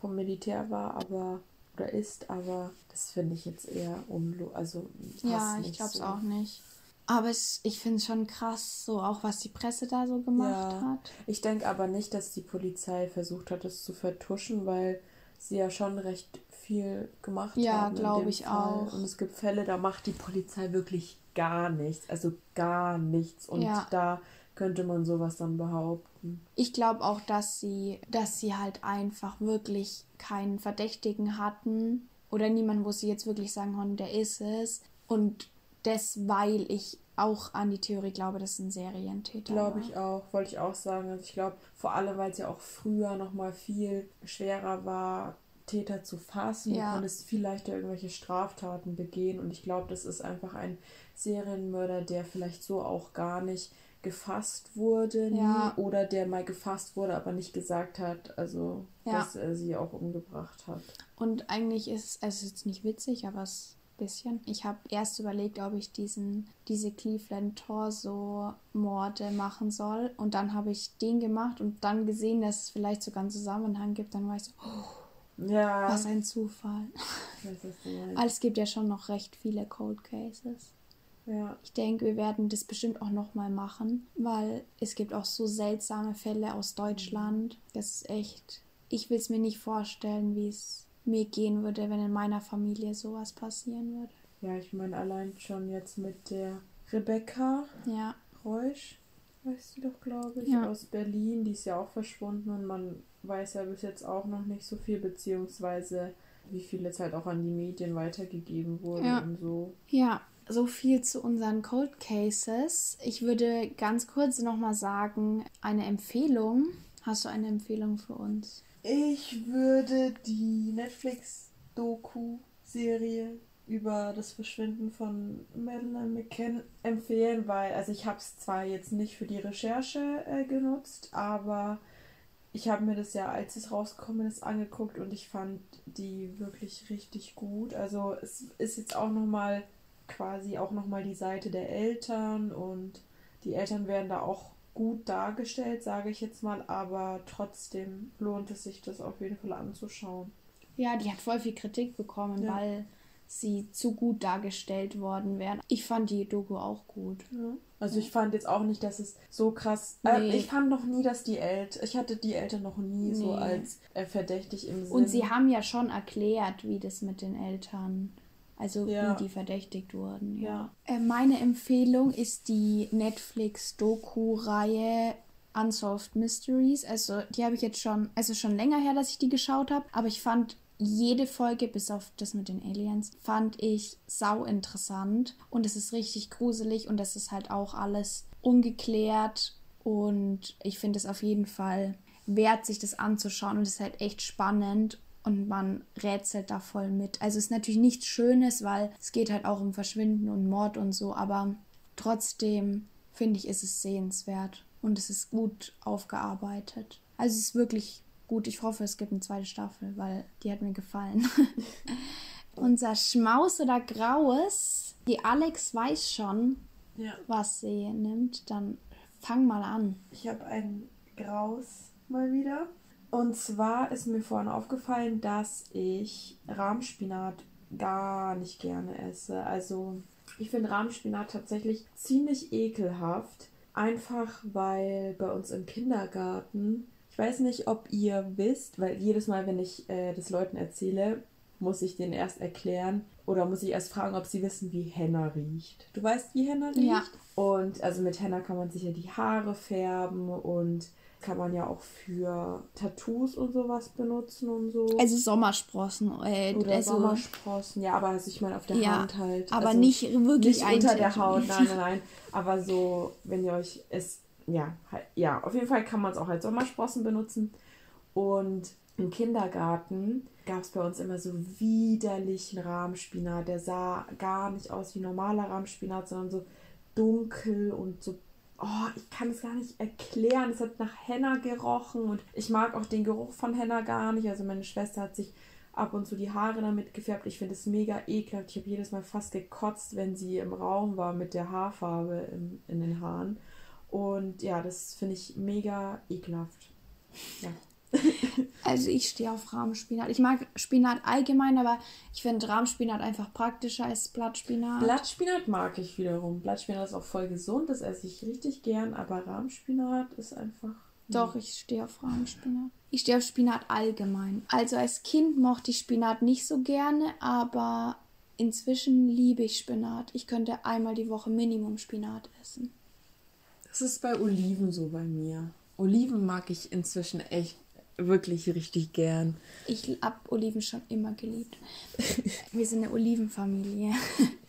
vom Militär war, aber oder ist, aber das finde ich jetzt eher unlo also ja, ich glaube es so. auch nicht. Aber es, ich finde es schon krass, so auch was die Presse da so gemacht ja. hat. Ich denke aber nicht, dass die Polizei versucht hat, es zu vertuschen, weil sie ja schon recht viel gemacht ja, haben. Ja, glaube ich Fall. auch. Und es gibt Fälle, da macht die Polizei wirklich gar nichts, also gar nichts. Und ja. da könnte man sowas dann behaupten. Ich glaube auch, dass sie, dass sie halt einfach wirklich keinen Verdächtigen hatten oder niemanden, wo sie jetzt wirklich sagen konnten, der ist es. Und das, weil ich auch an die Theorie glaube, dass ein Serientäter Glaube ich auch, wollte ich auch sagen. Also ich glaube, vor allem, weil es ja auch früher noch mal viel schwerer war, Täter zu fassen. Ja. Du konntest viel leichter irgendwelche Straftaten begehen. Und ich glaube, das ist einfach ein Serienmörder, der vielleicht so auch gar nicht gefasst wurde ja. oder der mal gefasst wurde, aber nicht gesagt hat, also ja. dass er sie auch umgebracht hat. Und eigentlich ist es jetzt nicht witzig, aber es bisschen. Ich habe erst überlegt, ob ich diesen, diese Cleveland Torso Morde machen soll. Und dann habe ich den gemacht und dann gesehen, dass es vielleicht sogar einen Zusammenhang gibt. Dann war ich so, oh, ja. was ein Zufall. Es gibt ja schon noch recht viele Cold Cases. Ja. Ich denke, wir werden das bestimmt auch nochmal machen, weil es gibt auch so seltsame Fälle aus Deutschland. Das ist echt. Ich will es mir nicht vorstellen, wie es mir gehen würde, wenn in meiner Familie sowas passieren würde. Ja, ich meine, allein schon jetzt mit der Rebecca ja. Reusch, weißt du doch, glaube ich, ja. aus Berlin, die ist ja auch verschwunden und man weiß ja bis jetzt auch noch nicht so viel, beziehungsweise wie viel jetzt halt auch an die Medien weitergegeben wurde ja. und so. Ja, so viel zu unseren Cold Cases. Ich würde ganz kurz nochmal sagen, eine Empfehlung. Hast du eine Empfehlung für uns? Ich würde die Netflix-Doku-Serie über das Verschwinden von Madeleine McCann empfehlen, weil, also ich habe es zwar jetzt nicht für die Recherche äh, genutzt, aber ich habe mir das ja, als es rausgekommen ist, angeguckt und ich fand die wirklich richtig gut. Also es ist jetzt auch nochmal quasi auch nochmal die Seite der Eltern und die Eltern werden da auch gut dargestellt, sage ich jetzt mal, aber trotzdem lohnt es sich, das auf jeden Fall anzuschauen. Ja, die hat voll viel Kritik bekommen, ja. weil sie zu gut dargestellt worden wären. Ich fand die Doku auch gut. Ja. Also ich fand jetzt auch nicht, dass es so krass. Äh, nee. Äh, ich fand noch nie, dass die Eltern. Ich hatte die Eltern noch nie nee. so als äh, verdächtig im Sinn. Und sie haben ja schon erklärt, wie das mit den Eltern Also ja. wie die verdächtigt wurden. Ja. ja. Äh, meine Empfehlung ist die Netflix-Doku-Reihe Unsolved Mysteries. Also die habe ich jetzt schon, also schon länger her, dass ich die geschaut habe. Aber ich fand jede Folge, bis auf das mit den Aliens, fand ich sau interessant. Und es ist richtig gruselig und es ist halt auch alles ungeklärt. Und ich finde es auf jeden Fall wert, sich das anzuschauen. Und es ist halt echt spannend und man rätselt da voll mit. Also es ist natürlich nichts Schönes, weil es geht halt auch um Verschwinden und Mord und so, aber trotzdem finde ich, ist es sehenswert und es ist gut aufgearbeitet. Also es ist wirklich gut. Ich hoffe, es gibt eine zweite Staffel, weil die hat mir gefallen. Unser Schmaus oder Graues, die Alex weiß schon, ja. was sie nimmt. Dann fang mal an. Ich habe ein Graus mal wieder. Und zwar ist mir vorhin aufgefallen, dass ich Rahmspinat gar nicht gerne esse. Also ich finde Rahmspinat tatsächlich ziemlich ekelhaft. Einfach weil bei uns im Kindergarten, ich weiß nicht, ob ihr wisst, weil jedes Mal, wenn ich äh, das Leuten erzähle, muss ich denen erst erklären oder muss ich erst fragen, ob sie wissen, wie Henna riecht. Du weißt, wie Henna riecht? Ja. Und also mit Henna kann man sich ja die Haare färben und kann man ja auch für Tattoos und sowas benutzen und so. Also Sommersprossen. Äh, Oder also, Sommersprossen, ja, aber also ich meine auf der ja, Hand halt. Aber also nicht wirklich nicht unter der Haut, nein, nein, nein. Aber so, wenn ihr euch es, ja, halt, ja, auf jeden Fall kann man es auch als Sommersprossen benutzen. Und im Kindergarten gab es bei uns immer so widerlichen Rahmspinat. Der sah gar nicht aus wie normaler Rahmspinat, sondern so dunkel und so oh, ich kann es gar nicht erklären. Es hat nach Henna gerochen und ich mag auch den Geruch von Henna gar nicht. Also meine Schwester hat sich ab und zu die Haare damit gefärbt. Ich finde es mega ekelhaft. Ich habe jedes Mal fast gekotzt, wenn sie im Raum war mit der Haarfarbe im, in den Haaren. Und ja, das finde ich mega ekelhaft. Ja. Also ich stehe auf Rahmspinat. Ich mag Spinat allgemein, aber ich finde Rahmspinat einfach praktischer als Blattspinat. Blattspinat mag ich wiederum. Blattspinat ist auch voll gesund, das esse ich richtig gern, aber Rahmspinat ist einfach. Doch, ich stehe auf Rahmspinat. Ich stehe auf Spinat allgemein. Also als Kind mochte ich Spinat nicht so gerne, aber inzwischen liebe ich Spinat. Ich könnte einmal die Woche Minimum Spinat essen. Das ist bei Oliven so bei mir. Oliven mag ich inzwischen echt wirklich richtig gern. Ich hab Oliven schon immer geliebt. Wir sind eine Olivenfamilie.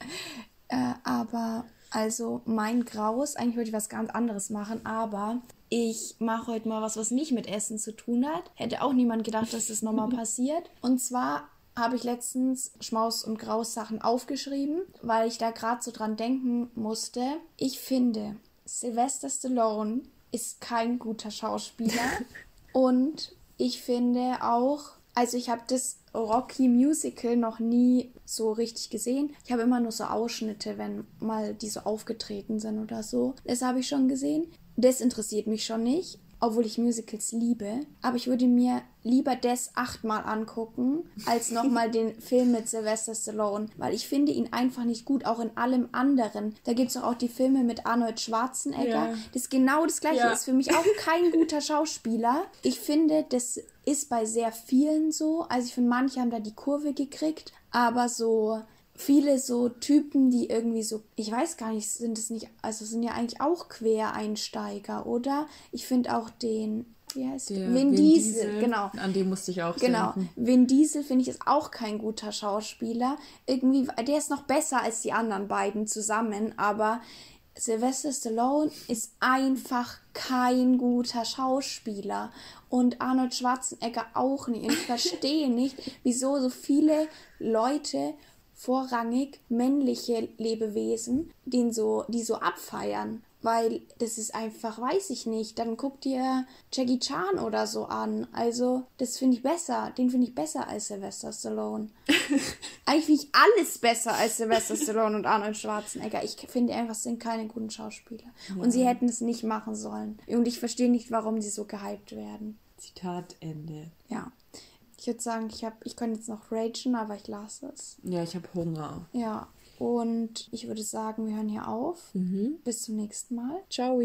äh, aber also mein Graus, eigentlich wollte ich was ganz anderes machen, aber ich mache heute mal was, was nicht mit Essen zu tun hat. Hätte auch niemand gedacht, dass das nochmal passiert. Und zwar habe ich letztens Schmaus- und Graus-Sachen aufgeschrieben, weil ich da gerade so dran denken musste. Ich finde, Sylvester Stallone ist kein guter Schauspieler. und ich finde auch, also ich habe das Rocky Musical noch nie so richtig gesehen. Ich habe immer nur so Ausschnitte, wenn mal die so aufgetreten sind oder so. Das habe ich schon gesehen. Das interessiert mich schon nicht obwohl ich Musicals liebe. Aber ich würde mir lieber das achtmal angucken, als nochmal den Film mit Sylvester Stallone. Weil ich finde ihn einfach nicht gut, auch in allem anderen. Da gibt es doch auch die Filme mit Arnold Schwarzenegger. Ja. Das ist genau das gleiche. Ja. Ist für mich auch kein guter Schauspieler. Ich finde, das ist bei sehr vielen so. Also ich finde, manche haben da die Kurve gekriegt. Aber so viele so Typen, die irgendwie so, ich weiß gar nicht, sind es nicht, also sind ja eigentlich auch Quereinsteiger, oder? Ich finde auch den, wie heißt der? Vin, Vin Diesel, Diesel, genau. An dem musste ich auch Genau. Denken. Vin Diesel finde ich ist auch kein guter Schauspieler. Irgendwie, der ist noch besser als die anderen beiden zusammen, aber Sylvester Stallone ist einfach kein guter Schauspieler und Arnold Schwarzenegger auch nicht. Und ich verstehe nicht, wieso so viele Leute vorrangig männliche Lebewesen, den so, die so abfeiern. Weil das ist einfach, weiß ich nicht. Dann guck dir Jackie Chan oder so an. Also, das finde ich besser. Den finde ich besser als Sylvester Stallone. Eigentlich finde ich alles besser als Sylvester Stallone und Arnold Schwarzenegger. Ich finde einfach, es sind keine guten Schauspieler. Ja. Und sie hätten es nicht machen sollen. Und ich verstehe nicht, warum sie so gehypt werden. Zitat Ende. Ja. Ich würde sagen, ich, hab, ich könnte jetzt noch ragen, aber ich lasse es. Ja, ich habe Hunger. Ja, und ich würde sagen, wir hören hier auf. Mhm. Bis zum nächsten Mal. Ciao.